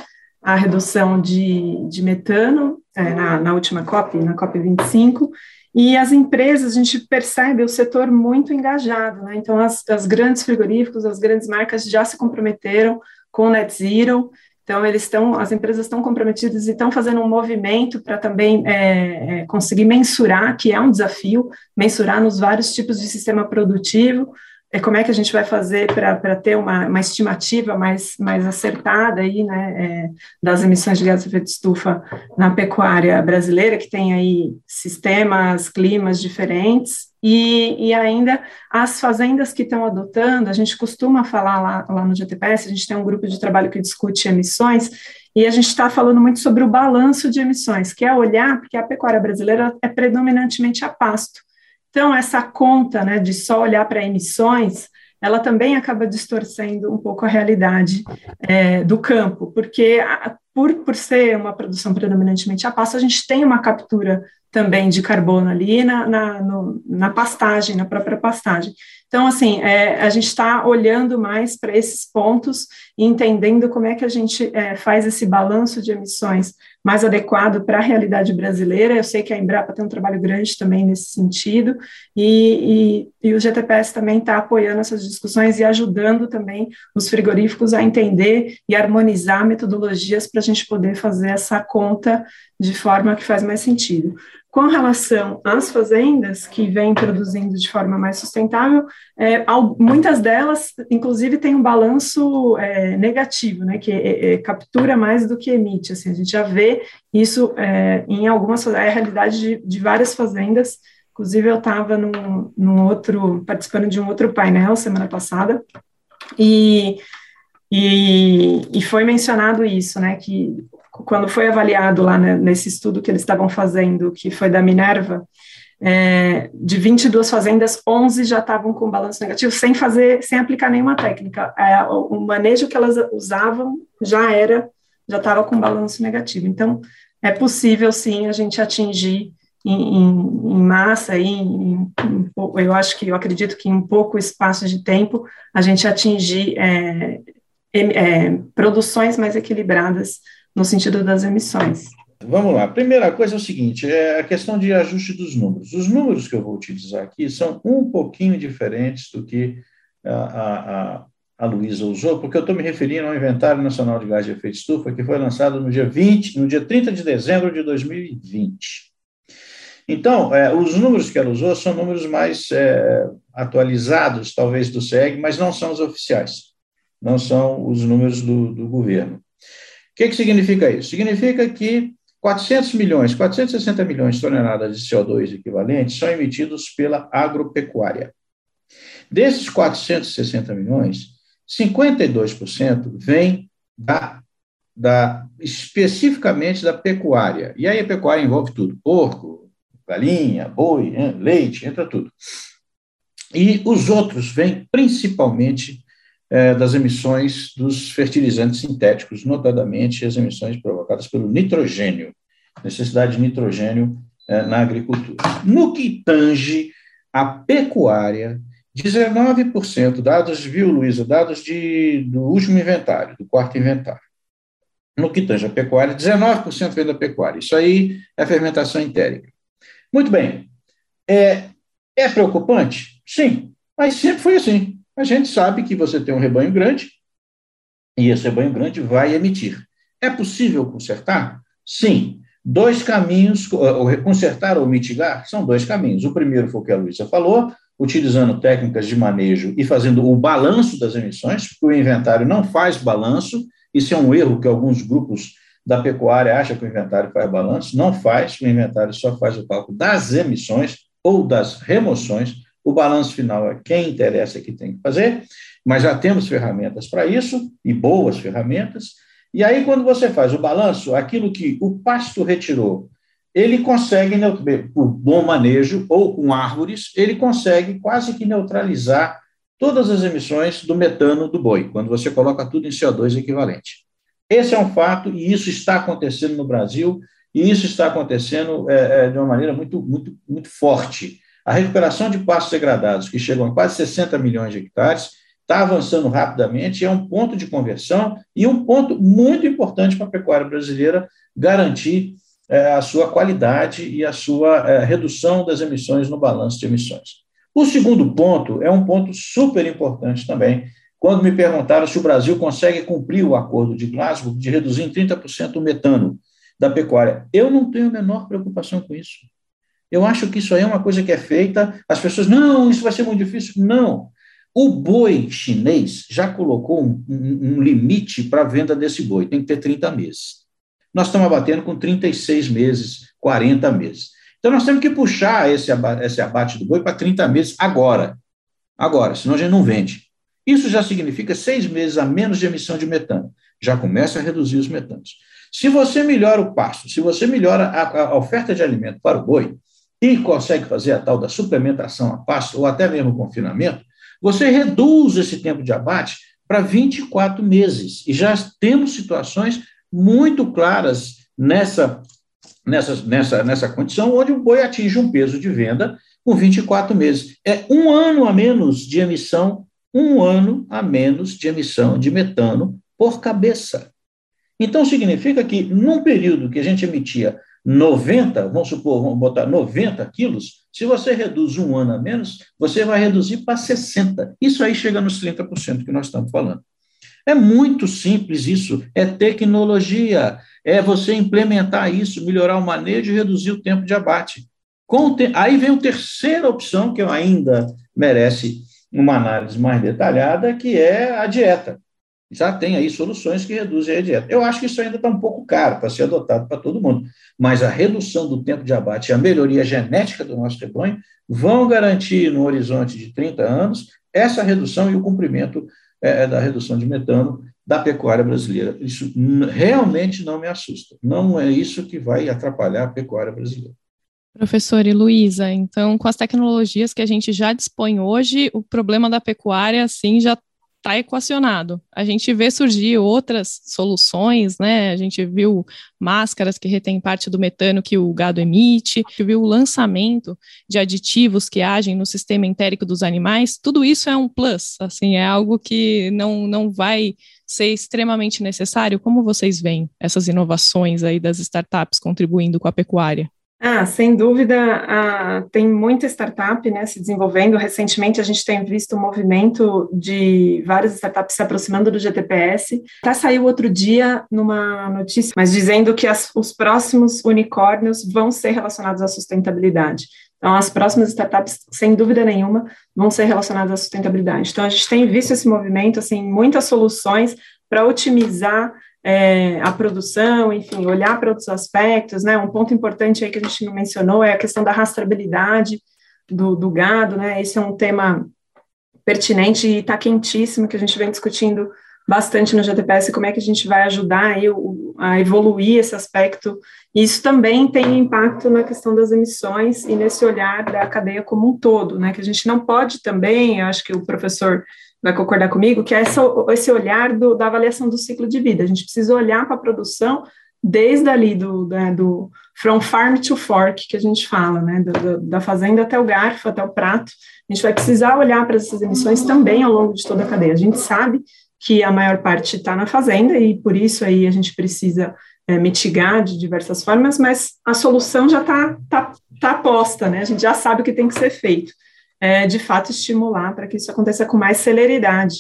E: a redução de, de metano é, na, na, última COP, na COP 25, e as empresas, a gente percebe o setor muito engajado, né? então as, as grandes frigoríficos, as grandes marcas já se comprometeram com o net zero, então eles estão, as empresas estão comprometidas e estão fazendo um movimento para também é, é, conseguir mensurar, que é um desafio, mensurar nos vários tipos de sistema produtivo, é como é que a gente vai fazer para ter uma, uma, estimativa mais, mais acertada aí, né, é, das emissões de gás de efeito de estufa na pecuária brasileira, que tem aí sistemas, climas diferentes, e, e ainda as fazendas que estão adotando, a gente costuma falar lá, lá no GTPS, a gente tem um grupo de trabalho que discute emissões, e a gente está falando muito sobre o balanço de emissões, que é olhar, porque a pecuária brasileira é predominantemente a pasto, então, essa conta né, de só olhar para emissões, ela também acaba distorcendo um pouco a realidade é, do campo, porque a, por, por ser uma produção predominantemente a pasto, a gente tem uma captura também de carbono ali na, na, no, na pastagem, na própria pastagem. Então, assim, é, a gente está olhando mais para esses pontos e entendendo como é que a gente é, faz esse balanço de emissões mais adequado para a realidade brasileira. Eu sei que a Embrapa tem um trabalho grande também nesse sentido, e, e, e o GTPS também está apoiando essas discussões e ajudando também os frigoríficos a entender e harmonizar metodologias para a gente poder fazer essa conta de forma que faz mais sentido. Com relação às fazendas que vêm produzindo de forma mais sustentável, é, muitas delas, inclusive, têm um balanço é, negativo, né, que é, é, captura mais do que emite. Assim, a gente já vê isso é, em algumas é a realidade de, de várias fazendas. Inclusive, eu estava num, num outro, participando de um outro painel semana passada, e e, e, foi mencionado isso, né, que quando foi avaliado lá né, nesse estudo que eles estavam fazendo, que foi da Minerva, é, de 22 fazendas, 11 já estavam com balanço negativo, sem fazer, sem aplicar nenhuma técnica. É, o manejo que elas usavam já era, já estava com balanço negativo. Então, é possível, sim, a gente atingir em, em, em massa, em, eu acho que, eu acredito que em pouco espaço de tempo, a gente atingir é, é, produções mais equilibradas no sentido das emissões.
D: Vamos lá. A primeira coisa é o seguinte: é a questão de ajuste dos números. Os números que eu vou utilizar aqui são um pouquinho diferentes do que a, a, a Luísa usou, porque eu estou me referindo ao Inventário Nacional de Gás de Efeito Estufa, que foi lançado no dia 20, no dia 30 de dezembro de 2020. Então, é, os números que ela usou são números mais é, atualizados, talvez, do SEG, mas não são os oficiais, não são os números do, do governo que, que significa isso? Significa que 400 milhões, 460 milhões de toneladas de CO2 equivalentes são emitidos pela agropecuária. Desses 460 milhões, 52% vem da, da, especificamente da pecuária. E aí a pecuária envolve tudo: porco, galinha, boi, leite, entra tudo. E os outros vêm principalmente é, das emissões dos fertilizantes sintéticos, notadamente as emissões provocadas pelo nitrogênio, necessidade de nitrogênio é, na agricultura. No que tange a pecuária, 19%, dados, viu, Luísa, dados de, do último inventário, do quarto inventário. No que tange a pecuária, 19% vem da pecuária. Isso aí é fermentação entérica. Muito bem. É, é preocupante? Sim, mas sempre foi assim. A gente sabe que você tem um rebanho grande e esse rebanho grande vai emitir. É possível consertar? Sim. Dois caminhos, consertar ou mitigar, são dois caminhos. O primeiro foi o que a Luísa falou, utilizando técnicas de manejo e fazendo o balanço das emissões, porque o inventário não faz balanço, isso é um erro que alguns grupos da pecuária acham que o inventário faz balanço, não faz, o inventário só faz o cálculo das emissões ou das remoções, o balanço final é quem interessa que tem que fazer, mas já temos ferramentas para isso, e boas ferramentas, e aí quando você faz o balanço, aquilo que o pasto retirou ele consegue, por bom manejo ou com árvores, ele consegue quase que neutralizar todas as emissões do metano do boi, quando você coloca tudo em CO2 equivalente. Esse é um fato e isso está acontecendo no Brasil e isso está acontecendo é, é, de uma maneira muito, muito, muito forte. A recuperação de pastos degradados, que chegam a quase 60 milhões de hectares, está avançando rapidamente, é um ponto de conversão e um ponto muito importante para a pecuária brasileira garantir é, a sua qualidade e a sua é, redução das emissões no balanço de emissões. O segundo ponto é um ponto super importante também. Quando me perguntaram se o Brasil consegue cumprir o acordo de Glasgow de reduzir em 30% o metano da pecuária, eu não tenho a menor preocupação com isso. Eu acho que isso aí é uma coisa que é feita, as pessoas, não, isso vai ser muito difícil. Não. O boi chinês já colocou um, um, um limite para a venda desse boi, tem que ter 30 meses nós estamos abatendo com 36 meses, 40 meses. Então, nós temos que puxar esse abate, esse abate do boi para 30 meses agora. Agora, senão a gente não vende. Isso já significa seis meses a menos de emissão de metano. Já começa a reduzir os metanos. Se você melhora o pasto, se você melhora a, a oferta de alimento para o boi e consegue fazer a tal da suplementação a pasto ou até mesmo confinamento, você reduz esse tempo de abate para 24 meses. E já temos situações muito claras nessa, nessa, nessa, nessa condição, onde o boi atinge um peso de venda com 24 meses. É um ano a menos de emissão, um ano a menos de emissão de metano por cabeça. Então, significa que, num período que a gente emitia 90, vamos supor, vamos botar 90 quilos, se você reduz um ano a menos, você vai reduzir para 60. Isso aí chega nos 30% que nós estamos falando. É muito simples isso, é tecnologia, é você implementar isso, melhorar o manejo e reduzir o tempo de abate. Te... Aí vem a terceira opção, que ainda merece uma análise mais detalhada, que é a dieta. Já tem aí soluções que reduzem a dieta. Eu acho que isso ainda está um pouco caro para ser adotado para todo mundo, mas a redução do tempo de abate e a melhoria genética do nosso rebanho vão garantir, no horizonte de 30 anos, essa redução e o cumprimento é, é, da redução de metano da pecuária brasileira. Isso realmente não me assusta. Não é isso que vai atrapalhar a pecuária brasileira.
C: Professor e Luísa, então, com as tecnologias que a gente já dispõe hoje, o problema da pecuária, assim, já está equacionado. A gente vê surgir outras soluções, né? A gente viu máscaras que retêm parte do metano que o gado emite, viu o lançamento de aditivos que agem no sistema entérico dos animais. Tudo isso é um plus, assim, é algo que não, não vai ser extremamente necessário. Como vocês veem essas inovações aí das startups contribuindo com a pecuária?
E: Ah, sem dúvida, ah, tem muita startup né, se desenvolvendo. Recentemente, a gente tem visto um movimento de várias startups se aproximando do GTPS. Até saiu outro dia numa notícia, mas dizendo que as, os próximos unicórnios vão ser relacionados à sustentabilidade. Então, as próximas startups, sem dúvida nenhuma, vão ser relacionadas à sustentabilidade. Então, a gente tem visto esse movimento, assim, muitas soluções para otimizar é, a produção, enfim, olhar para outros aspectos, né? Um ponto importante aí que a gente não mencionou é a questão da rastreabilidade do, do gado, né? Esse é um tema pertinente e está quentíssimo, que a gente vem discutindo bastante no GTPS como é que a gente vai ajudar aí o, a evoluir esse aspecto. E isso também tem impacto na questão das emissões e nesse olhar da cadeia como um todo, né? Que a gente não pode também, acho que o professor vai concordar comigo, que é essa, esse olhar do, da avaliação do ciclo de vida. A gente precisa olhar para a produção desde ali do, né, do from farm to fork, que a gente fala, né, do, da fazenda até o garfo, até o prato, a gente vai precisar olhar para essas emissões também ao longo de toda a cadeia. A gente sabe que a maior parte está na fazenda e por isso aí a gente precisa é, mitigar de diversas formas, mas a solução já está tá, tá posta, né? A gente já sabe o que tem que ser feito. É, de fato, estimular para que isso aconteça com mais celeridade.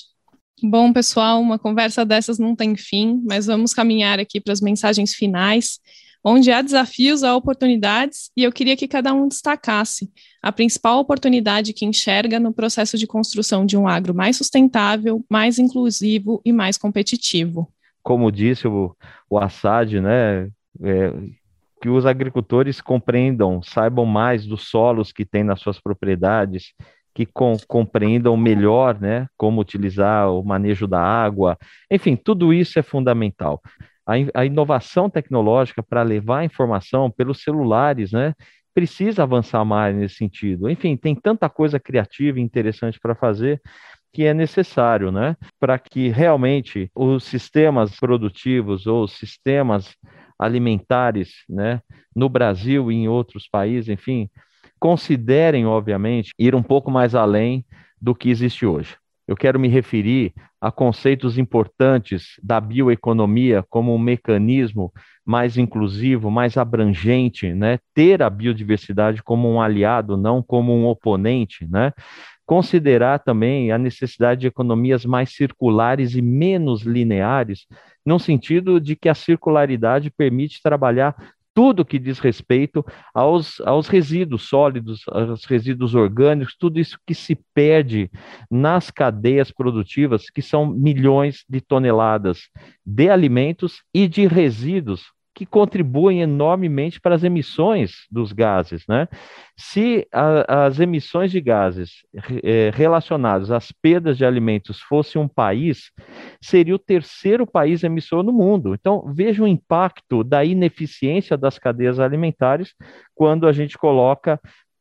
C: Bom, pessoal, uma conversa dessas não tem fim, mas vamos caminhar aqui para as mensagens finais, onde há desafios, há oportunidades, e eu queria que cada um destacasse a principal oportunidade que enxerga no processo de construção de um agro mais sustentável, mais inclusivo e mais competitivo.
F: Como disse o, o Assad, né, é, que os agricultores compreendam, saibam mais dos solos que têm nas suas propriedades, que com, compreendam melhor né, como utilizar o manejo da água. Enfim, tudo isso é fundamental. A, a inovação tecnológica para levar a informação pelos celulares, né, precisa avançar mais nesse sentido. Enfim, tem tanta coisa criativa e interessante para fazer que é necessário, né, para que realmente os sistemas produtivos ou os sistemas alimentares, né, no Brasil e em outros países, enfim, considerem, obviamente, ir um pouco mais além do que existe hoje. Eu quero me referir a conceitos importantes da bioeconomia como um mecanismo mais inclusivo, mais abrangente, né? Ter a biodiversidade como um aliado, não como um oponente, né? Considerar também a necessidade de economias mais circulares e menos lineares, no sentido de que a circularidade permite trabalhar tudo que diz respeito aos, aos resíduos sólidos, aos resíduos orgânicos, tudo isso que se perde nas cadeias produtivas, que são milhões de toneladas de alimentos e de resíduos que contribuem enormemente para as emissões dos gases. Né? Se a, as emissões de gases é, relacionadas às perdas de alimentos fosse um país, seria o terceiro país emissor no mundo. Então, veja o impacto da ineficiência das cadeias alimentares quando a gente coloca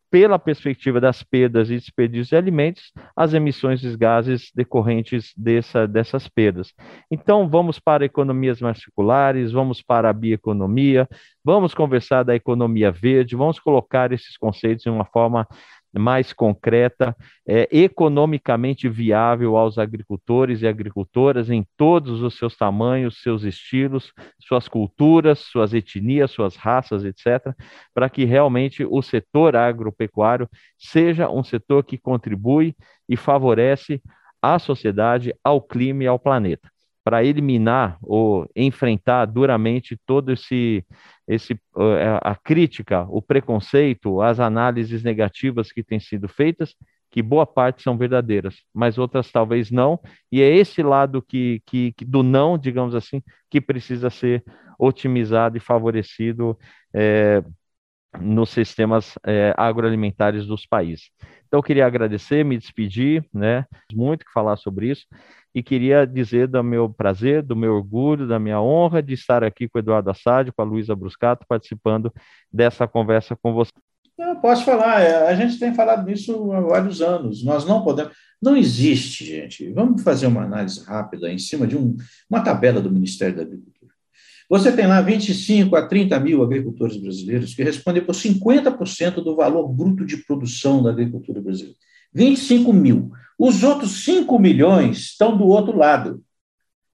F: pela perspectiva das perdas e desperdícios de alimentos, as emissões de gases decorrentes dessa, dessas perdas. Então, vamos para economias mais circulares, vamos para a bioeconomia, vamos conversar da economia verde, vamos colocar esses conceitos de uma forma mais concreta, é, economicamente viável aos agricultores e agricultoras em todos os seus tamanhos, seus estilos, suas culturas, suas etnias, suas raças, etc., para que realmente o setor agropecuário seja um setor que contribui e favorece a sociedade, ao clima e ao planeta para eliminar ou enfrentar duramente todo esse esse é, a crítica, o preconceito, as análises negativas que têm sido feitas, que boa parte são verdadeiras, mas outras talvez não, e é esse lado que, que, que do não, digamos assim, que precisa ser otimizado e favorecido é, nos sistemas é, agroalimentares dos países. Então, eu queria agradecer, me despedir, né? Muito que falar sobre isso, e queria dizer do meu prazer, do meu orgulho, da minha honra de estar aqui com o Eduardo Assad, com a Luísa Bruscato, participando dessa conversa com você.
D: Eu posso falar, é, a gente tem falado disso há vários anos. Nós não podemos. Não existe, gente. Vamos fazer uma análise rápida em cima de um, uma tabela do Ministério da Agricultura. Você tem lá 25 a 30 mil agricultores brasileiros que respondem por 50% do valor bruto de produção da agricultura brasileira. 25 mil. Os outros 5 milhões estão do outro lado.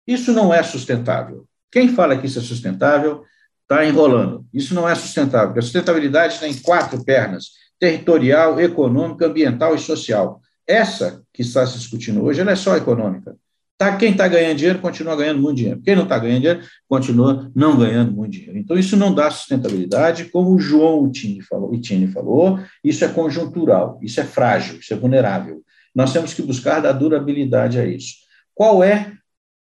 D: Isso não é sustentável. Quem fala que isso é sustentável está enrolando. Isso não é sustentável, a sustentabilidade tem quatro pernas: territorial, econômica, ambiental e social. Essa que está se discutindo hoje, ela é só econômica. Tá, quem está ganhando dinheiro continua ganhando muito dinheiro. Quem não está ganhando dinheiro continua não ganhando muito dinheiro. Então, isso não dá sustentabilidade, como o João Itini falou, Itini falou, isso é conjuntural, isso é frágil, isso é vulnerável. Nós temos que buscar dar durabilidade a isso. Qual é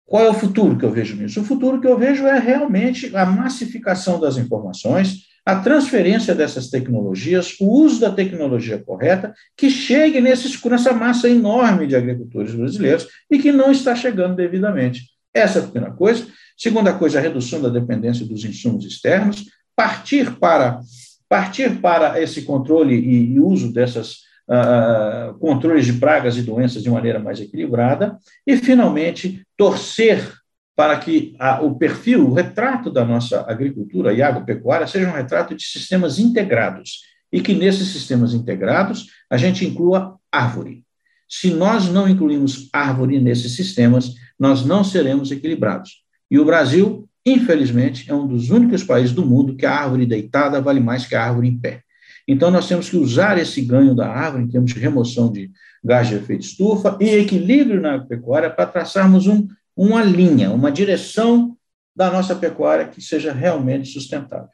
D: qual é o futuro que eu vejo nisso? O futuro que eu vejo é realmente a massificação das informações, a transferência dessas tecnologias, o uso da tecnologia correta, que chegue nesse, nessa massa enorme de agricultores brasileiros e que não está chegando devidamente. Essa é a primeira coisa. Segunda coisa, a redução da dependência dos insumos externos, partir para, partir para esse controle e, e uso desses uh, controles de pragas e doenças de maneira mais equilibrada, e, finalmente, torcer para que a, o perfil, o retrato da nossa agricultura e agropecuária seja um retrato de sistemas integrados, e que nesses sistemas integrados a gente inclua árvore. Se nós não incluímos árvore nesses sistemas, nós não seremos equilibrados. E o Brasil, infelizmente, é um dos únicos países do mundo que a árvore deitada vale mais que a árvore em pé. Então, nós temos que usar esse ganho da árvore, em termos de remoção de gás de efeito estufa e equilíbrio na pecuária, para traçarmos um, uma linha, uma direção da nossa pecuária que seja realmente sustentável.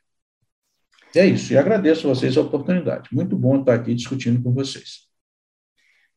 D: É isso, e agradeço a vocês a oportunidade. Muito bom estar aqui discutindo com vocês.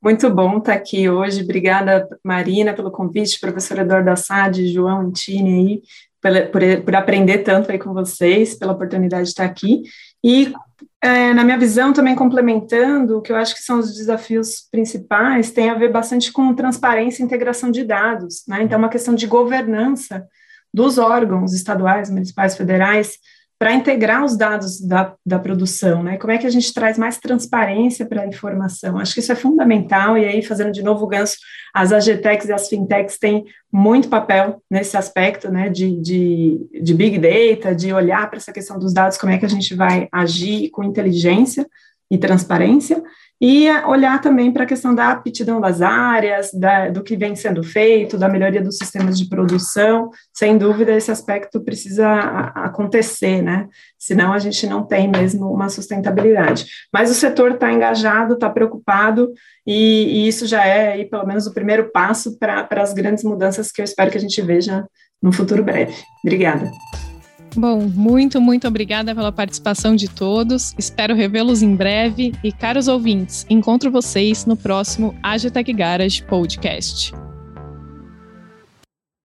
E: Muito bom estar aqui hoje. Obrigada, Marina, pelo convite, professor Eduardo Assad, João Antini aí, por, por, aprender tanto aí com vocês, pela oportunidade de estar aqui. E, é, na minha visão, também complementando, o que eu acho que são os desafios principais, tem a ver bastante com transparência e integração de dados, né? Então, é uma questão de governança dos órgãos estaduais, municipais, federais, para integrar os dados da, da produção, né? Como é que a gente traz mais transparência para a informação? Acho que isso é fundamental, e aí, fazendo de novo o gancho, as AGTECs e as fintechs têm muito papel nesse aspecto, né? De, de, de big data, de olhar para essa questão dos dados, como é que a gente vai agir com inteligência e transparência, e olhar também para a questão da aptidão das áreas, da, do que vem sendo feito, da melhoria dos sistemas de produção. Sem dúvida, esse aspecto precisa acontecer, né? Senão a gente não tem mesmo uma sustentabilidade. Mas o setor está engajado, está preocupado, e, e, isso já é, aí, pelo menos, o primeiro passo para as grandes mudanças que eu espero que a gente veja no futuro breve. Obrigada.
C: Bom, muito, muito obrigada pela participação de todos. Espero revê-los em breve. E, caros ouvintes, encontro vocês no próximo Agitec Garage Podcast.